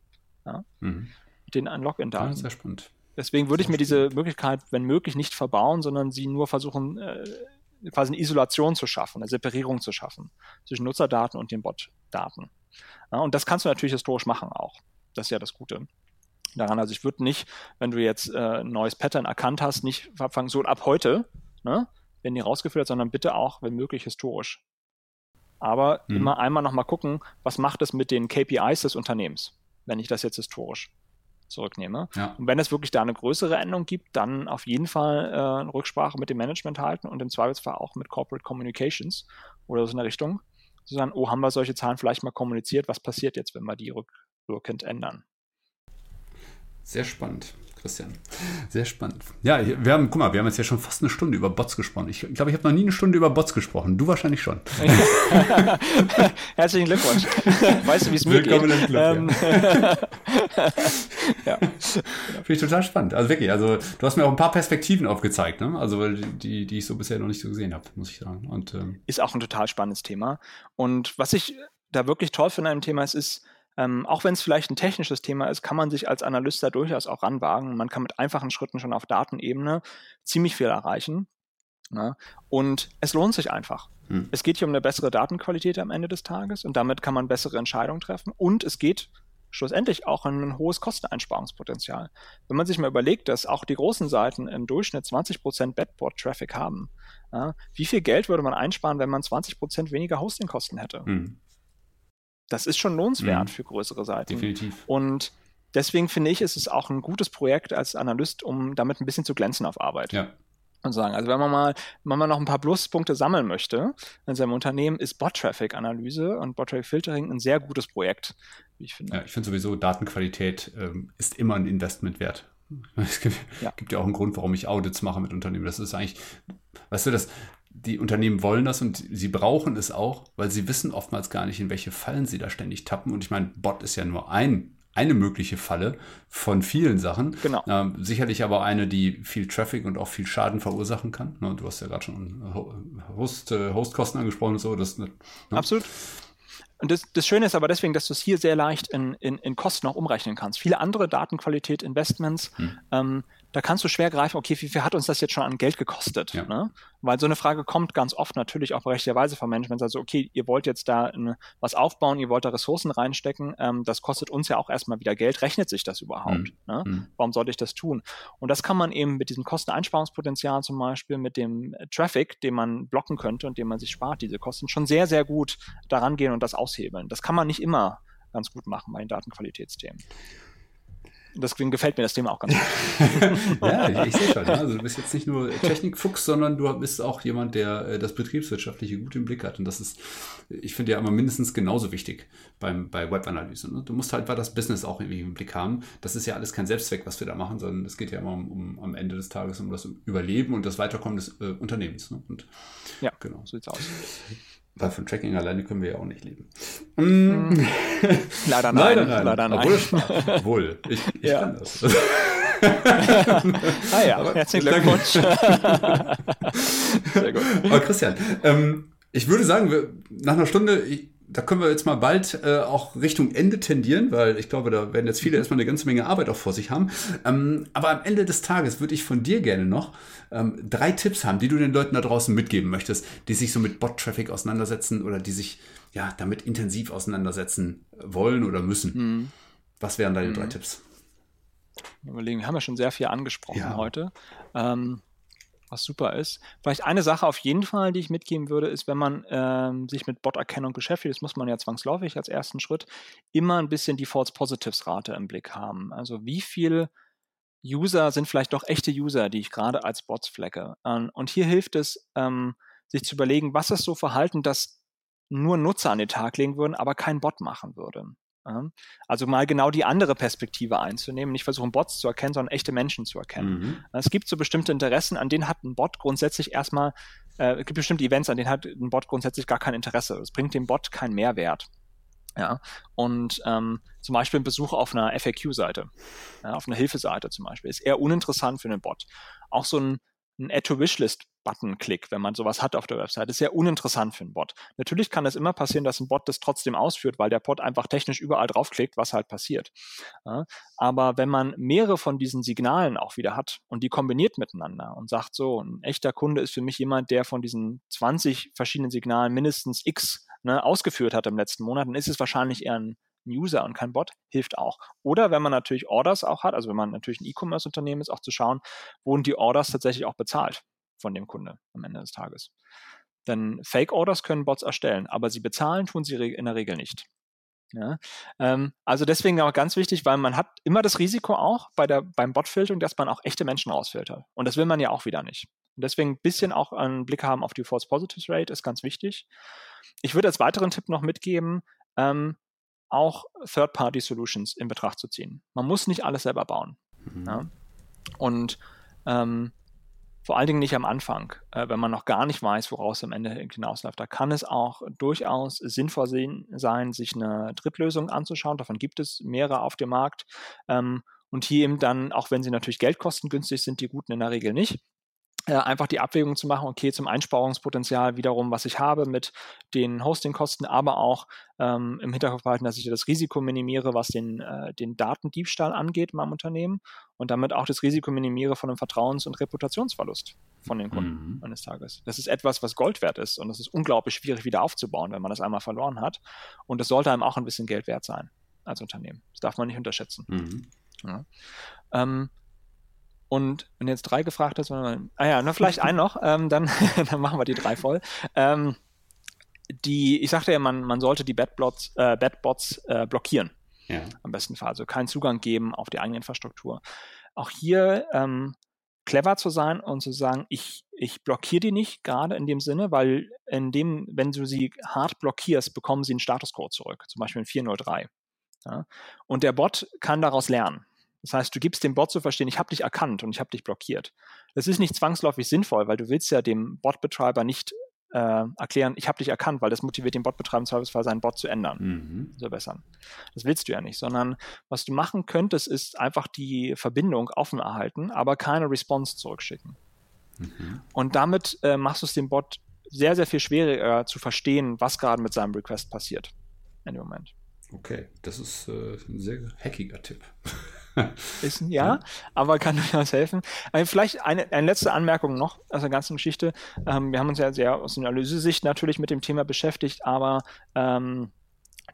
Ja? Mhm. Den Login-Daten. Ja, sehr spannend. Deswegen würde ich mir diese Möglichkeit, wenn möglich, nicht verbauen, sondern sie nur versuchen, äh, quasi eine Isolation zu schaffen, eine Separierung zu schaffen zwischen Nutzerdaten und den Bot-Daten. Ja, und das kannst du natürlich historisch machen auch. Das ist ja das Gute daran. Also ich würde nicht, wenn du jetzt äh, ein neues Pattern erkannt hast, nicht verfangen, so ab heute, ne, werden die rausgeführt, sondern bitte auch, wenn möglich, historisch. Aber mhm. immer einmal nochmal gucken, was macht es mit den KPIs des Unternehmens, wenn ich das jetzt historisch zurücknehme. Ja. Und wenn es wirklich da eine größere Änderung gibt, dann auf jeden Fall äh, Rücksprache mit dem Management halten und im Zweifelsfall auch mit Corporate Communications oder so in der Richtung. Zu sagen, oh, haben wir solche Zahlen vielleicht mal kommuniziert, was passiert jetzt, wenn wir die rück wirkend ändern. Sehr spannend, Christian. Sehr spannend. Ja, wir haben, guck mal, wir haben jetzt ja schon fast eine Stunde über Bots gesprochen. Ich glaube, ich habe noch nie eine Stunde über Bots gesprochen. Du wahrscheinlich schon. Herzlichen Glückwunsch. Weißt du, wie es mir Willkommen geht? Im Club, ähm, ja. Finde ich total spannend. Also wirklich, also du hast mir auch ein paar Perspektiven aufgezeigt, ne? Also die, die ich so bisher noch nicht so gesehen habe, muss ich sagen. Und, ähm, ist auch ein total spannendes Thema. Und was ich da wirklich toll finde an dem Thema ist, ist, ähm, auch wenn es vielleicht ein technisches Thema ist, kann man sich als Analyst da durchaus auch ranwagen. Man kann mit einfachen Schritten schon auf Datenebene ziemlich viel erreichen. Ne? Und es lohnt sich einfach. Hm. Es geht hier um eine bessere Datenqualität am Ende des Tages und damit kann man bessere Entscheidungen treffen. Und es geht schlussendlich auch um ein hohes Kosteneinsparungspotenzial. Wenn man sich mal überlegt, dass auch die großen Seiten im Durchschnitt 20% Bedboard-Traffic haben, ja, wie viel Geld würde man einsparen, wenn man 20% weniger Hostingkosten hätte? Hm das ist schon lohnenswert mhm. für größere Seiten. Definitiv. Und deswegen finde ich, ist es auch ein gutes Projekt als Analyst, um damit ein bisschen zu glänzen auf Arbeit. Ja. Und sagen, also wenn man mal, wenn man noch ein paar Pluspunkte sammeln möchte in seinem Unternehmen, ist Bot-Traffic-Analyse und Bot-Traffic-Filtering ein sehr gutes Projekt, wie ich finde. Ja, ich finde sowieso, Datenqualität ähm, ist immer ein Investment wert. Es gibt ja. gibt ja auch einen Grund, warum ich Audits mache mit Unternehmen. Das ist eigentlich, weißt du, das, die Unternehmen wollen das und sie brauchen es auch, weil sie wissen oftmals gar nicht, in welche Fallen sie da ständig tappen. Und ich meine, Bot ist ja nur ein, eine mögliche Falle von vielen Sachen. Genau. Ähm, sicherlich aber eine, die viel Traffic und auch viel Schaden verursachen kann. Ne, du hast ja gerade schon Host, äh, Hostkosten angesprochen und so. Das, ne? Absolut. Und das, das Schöne ist aber deswegen, dass du es hier sehr leicht in, in, in Kosten auch umrechnen kannst. Viele andere Datenqualität-Investments, hm. ähm, da kannst du schwer greifen, okay, wie viel hat uns das jetzt schon an Geld gekostet? Ja. Ne? Weil so eine Frage kommt ganz oft natürlich auch berechtigterweise vom Management, also okay, ihr wollt jetzt da eine, was aufbauen, ihr wollt da Ressourcen reinstecken, ähm, das kostet uns ja auch erstmal wieder Geld, rechnet sich das überhaupt? Mhm. Ne? Mhm. Warum sollte ich das tun? Und das kann man eben mit diesem Kosteneinsparungspotenzial zum Beispiel, mit dem Traffic, den man blocken könnte und den man sich spart, diese Kosten, schon sehr, sehr gut daran gehen und das aushebeln. Das kann man nicht immer ganz gut machen bei den Datenqualitätsthemen. Deswegen gefällt mir das Thema auch ganz gut. ja, ich, ich sehe schon. Also du bist jetzt nicht nur Technikfuchs, sondern du bist auch jemand, der äh, das Betriebswirtschaftliche gut im Blick hat. Und das ist, ich finde ja immer mindestens genauso wichtig beim, bei Webanalyse. Ne? Du musst halt das Business auch irgendwie im Blick haben. Das ist ja alles kein Selbstzweck, was wir da machen, sondern es geht ja immer um, um am Ende des Tages um das Überleben und das Weiterkommen des äh, Unternehmens. Ne? Und, ja, genau. so sieht's aus. Weil von Tracking alleine können wir ja auch nicht leben. Mm. Leider nein. Leider nein. Leider nein. Obwohl, obwohl ich, ich ja. kann das. ah ja, Aber herzlichen Glückwunsch. Sehr gut. Aber Christian, ähm, ich würde sagen, wir, nach einer Stunde, ich, da können wir jetzt mal bald äh, auch Richtung Ende tendieren, weil ich glaube, da werden jetzt viele erstmal eine ganze Menge Arbeit auch vor sich haben. Ähm, aber am Ende des Tages würde ich von dir gerne noch ähm, drei Tipps haben, die du den Leuten da draußen mitgeben möchtest, die sich so mit Bot-Traffic auseinandersetzen oder die sich ja damit intensiv auseinandersetzen wollen oder müssen. Mhm. Was wären deine mhm. drei Tipps? Überlegen, wir haben ja schon sehr viel angesprochen ja. heute. Ähm, was super ist. Vielleicht eine Sache auf jeden Fall, die ich mitgeben würde, ist, wenn man ähm, sich mit Bot-Erkennung beschäftigt, das muss man ja zwangsläufig als ersten Schritt, immer ein bisschen die False Positives Rate im Blick haben. Also wie viele User sind vielleicht doch echte User, die ich gerade als Bots flecke. Ähm, und hier hilft es, ähm, sich zu überlegen, was ist so Verhalten, das nur Nutzer an den Tag legen würden, aber kein Bot machen würde. Also mal genau die andere Perspektive einzunehmen, nicht versuchen, Bots zu erkennen, sondern echte Menschen zu erkennen. Mhm. Es gibt so bestimmte Interessen, an denen hat ein Bot grundsätzlich erstmal, äh, es gibt bestimmte Events, an denen hat ein Bot grundsätzlich gar kein Interesse. Es bringt dem Bot keinen Mehrwert. Ja, und ähm, zum Beispiel ein Besuch auf einer FAQ-Seite, ja, auf einer Hilfeseite zum Beispiel, ist eher uninteressant für einen Bot. Auch so ein, ein Add-to-Wishlist Button-Klick, wenn man sowas hat auf der Website. Ist sehr uninteressant für einen Bot. Natürlich kann es immer passieren, dass ein Bot das trotzdem ausführt, weil der Bot einfach technisch überall draufklickt, was halt passiert. Ja, aber wenn man mehrere von diesen Signalen auch wieder hat und die kombiniert miteinander und sagt so, ein echter Kunde ist für mich jemand, der von diesen 20 verschiedenen Signalen mindestens X ne, ausgeführt hat im letzten Monat, dann ist es wahrscheinlich eher ein User und kein Bot, hilft auch. Oder wenn man natürlich Orders auch hat, also wenn man natürlich ein E-Commerce-Unternehmen ist, auch zu schauen, wurden die Orders tatsächlich auch bezahlt von dem Kunde am Ende des Tages. Denn Fake-Orders können Bots erstellen, aber sie bezahlen tun sie in der Regel nicht. Ja, ähm, also deswegen auch ganz wichtig, weil man hat immer das Risiko auch bei der, beim Botfiltern, dass man auch echte Menschen rausfiltert. Und das will man ja auch wieder nicht. Und deswegen ein bisschen auch einen Blick haben auf die False Positives Rate ist ganz wichtig. Ich würde als weiteren Tipp noch mitgeben, ähm, auch Third-Party Solutions in Betracht zu ziehen. Man muss nicht alles selber bauen. Mhm. Ja? Und ähm, vor allen Dingen nicht am Anfang, äh, wenn man noch gar nicht weiß, woraus am Ende hinausläuft. Da kann es auch durchaus sinnvoll sein, sich eine Drittlösung anzuschauen. Davon gibt es mehrere auf dem Markt. Ähm, und hier eben dann, auch wenn sie natürlich geldkostengünstig sind, die guten in der Regel nicht, äh, einfach die Abwägung zu machen, okay, zum Einsparungspotenzial wiederum, was ich habe mit den Hostingkosten, aber auch ähm, im Hinterkopf behalten, dass ich das Risiko minimiere, was den, äh, den Datendiebstahl angeht in meinem Unternehmen und damit auch das Risiko minimiere von einem Vertrauens- und Reputationsverlust von den Kunden mhm. eines Tages. Das ist etwas, was Gold wert ist und das ist unglaublich schwierig wieder aufzubauen, wenn man das einmal verloren hat. Und das sollte einem auch ein bisschen Geld wert sein als Unternehmen. Das darf man nicht unterschätzen. Mhm. Ja. Ähm, und wenn jetzt drei gefragt hast, ah ja, na, vielleicht einen noch, ähm, dann, dann machen wir die drei voll. Ähm, die, ich sagte ja, man, man sollte die Badbots, äh, Badbots äh, blockieren. Ja. Am besten Fall. Also keinen Zugang geben auf die eigene Infrastruktur. Auch hier ähm, clever zu sein und zu sagen, ich, ich blockiere die nicht gerade in dem Sinne, weil in dem, wenn du sie hart blockierst, bekommen sie einen Statuscode zurück, zum Beispiel in 403. Ja? Und der Bot kann daraus lernen. Das heißt, du gibst dem Bot zu verstehen, ich habe dich erkannt und ich habe dich blockiert. Das ist nicht zwangsläufig sinnvoll, weil du willst ja dem Botbetreiber nicht äh, erklären, ich habe dich erkannt, weil das motiviert den Botbetreiber im Zweifelsfall seinen Bot zu ändern, mhm. zu verbessern. Das willst du ja nicht, sondern was du machen könntest, ist einfach die Verbindung offen erhalten, aber keine Response zurückschicken. Mhm. Und damit äh, machst du es dem Bot sehr, sehr viel schwieriger zu verstehen, was gerade mit seinem Request passiert in dem Moment. Okay, das ist äh, ein sehr hackiger Tipp. Ist ein Ja, aber kann durchaus helfen. Also vielleicht eine, eine letzte Anmerkung noch aus der ganzen Geschichte. Ähm, wir haben uns ja sehr aus der Analysesicht natürlich mit dem Thema beschäftigt, aber ähm,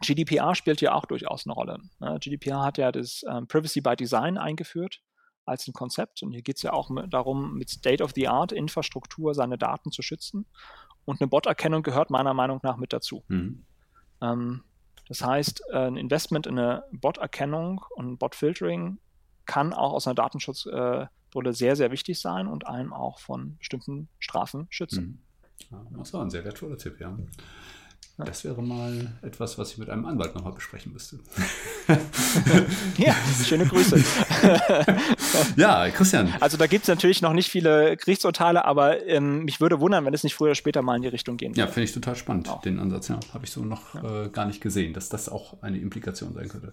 GDPR spielt ja auch durchaus eine Rolle. Ne? GDPR hat ja das ähm, Privacy by Design eingeführt als ein Konzept. Und hier geht es ja auch mit, darum, mit State-of-the-Art-Infrastruktur seine Daten zu schützen. Und eine Bot-Erkennung gehört meiner Meinung nach mit dazu. Mhm. Ähm, das heißt, äh, ein Investment in eine Bot-Erkennung und Bot-Filtering kann auch aus einer Datenschutzbrille sehr, sehr wichtig sein und einem auch von bestimmten Strafen schützen. Mhm. Das war ein sehr wertvoller Tipp, ja. Das wäre mal etwas, was ich mit einem Anwalt nochmal besprechen müsste. ja, schöne Grüße. ja, Christian. Also da gibt es natürlich noch nicht viele Gerichtsurteile, aber ähm, mich würde wundern, wenn es nicht früher oder später mal in die Richtung gehen würde. Ja, finde ich total spannend, auch. den Ansatz. Ja, habe ich so noch ja. äh, gar nicht gesehen, dass das auch eine Implikation sein könnte.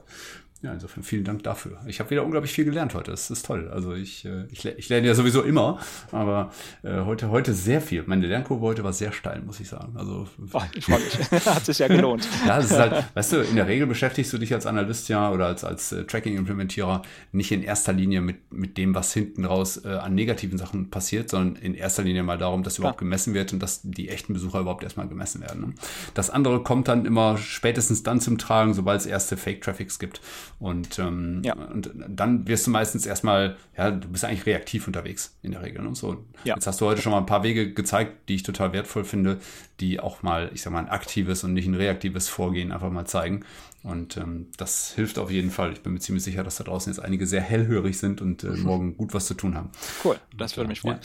Ja, insofern vielen Dank dafür. Ich habe wieder unglaublich viel gelernt heute. Das ist toll. Also ich, äh, ich, ich lerne ja sowieso immer, aber äh, heute, heute sehr viel. Meine Lernkurve heute war sehr steil, muss ich sagen. Also oh, ich. Hat sich ja gelohnt. ja, das ist halt, weißt du, in der Regel beschäftigst du dich als Analyst ja oder als, als äh, Tracking-Implementierer nicht in erster Linie mit, mit dem, was hinten raus äh, an negativen Sachen passiert, sondern in erster Linie mal darum, dass überhaupt ja. gemessen wird und dass die echten Besucher überhaupt erstmal gemessen werden. Ne? Das andere kommt dann immer spätestens dann zum Tragen, sobald es erste Fake-Traffics gibt. Und, ähm, ja. und dann wirst du meistens erstmal, ja, du bist eigentlich reaktiv unterwegs in der Regel. Ne? So, ja. Jetzt hast du heute schon mal ein paar Wege gezeigt, die ich total wertvoll finde, die auch mal, ich sag mal, ein aktives und nicht ein reaktives Vorgehen einfach mal zeigen. Und ähm, das hilft auf jeden Fall. Ich bin mir ziemlich sicher, dass da draußen jetzt einige sehr hellhörig sind und äh, morgen gut was zu tun haben. Cool, das würde mich freuen.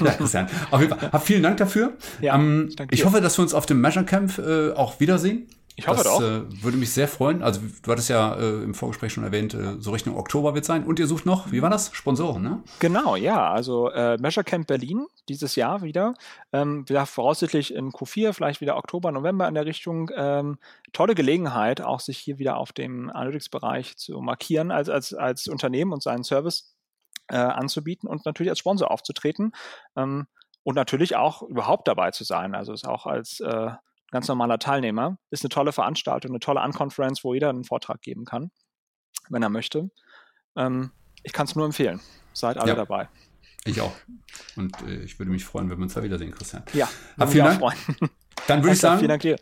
Ja, ja Christian. Auf jeden Fall. Hab vielen Dank dafür. Ja, ähm, ich hoffe, dass wir uns auf dem Measure Camp äh, auch wiedersehen. Ich hoffe das doch. Äh, würde mich sehr freuen. Also du hattest ja äh, im Vorgespräch schon erwähnt, äh, so Richtung Oktober wird sein. Und ihr sucht noch, wie war das? Sponsoren, ne? Genau, ja. Also äh, Measure Camp Berlin dieses Jahr wieder. Ähm, wieder voraussichtlich in Q4, vielleicht wieder Oktober, November in der Richtung. Ähm, tolle Gelegenheit, auch sich hier wieder auf dem Analytics-Bereich zu markieren als, als, als Unternehmen und seinen Service äh, anzubieten und natürlich als Sponsor aufzutreten. Ähm, und natürlich auch überhaupt dabei zu sein. Also es auch als äh, ganz normaler Teilnehmer. Ist eine tolle Veranstaltung, eine tolle Unconference, wo jeder einen Vortrag geben kann, wenn er möchte. Ähm, ich kann es nur empfehlen. Seid alle ja. dabei. Ich auch. Und äh, ich würde mich freuen, wenn wir uns da wiedersehen, Christian. Ja, Hab vielen Dank. Freuen. Dann würde ich sagen. Vielen Dank dir.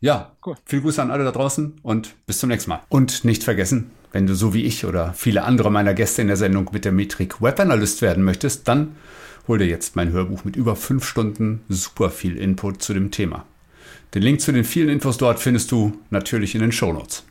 Ja, cool. Viel Grüße an alle da draußen und bis zum nächsten Mal. Und nicht vergessen, wenn du so wie ich oder viele andere meiner Gäste in der Sendung mit der Metrik Web Analyst werden möchtest, dann hol dir jetzt mein Hörbuch mit über fünf Stunden super viel Input zu dem Thema. Den Link zu den vielen Infos dort findest du natürlich in den Show Notes.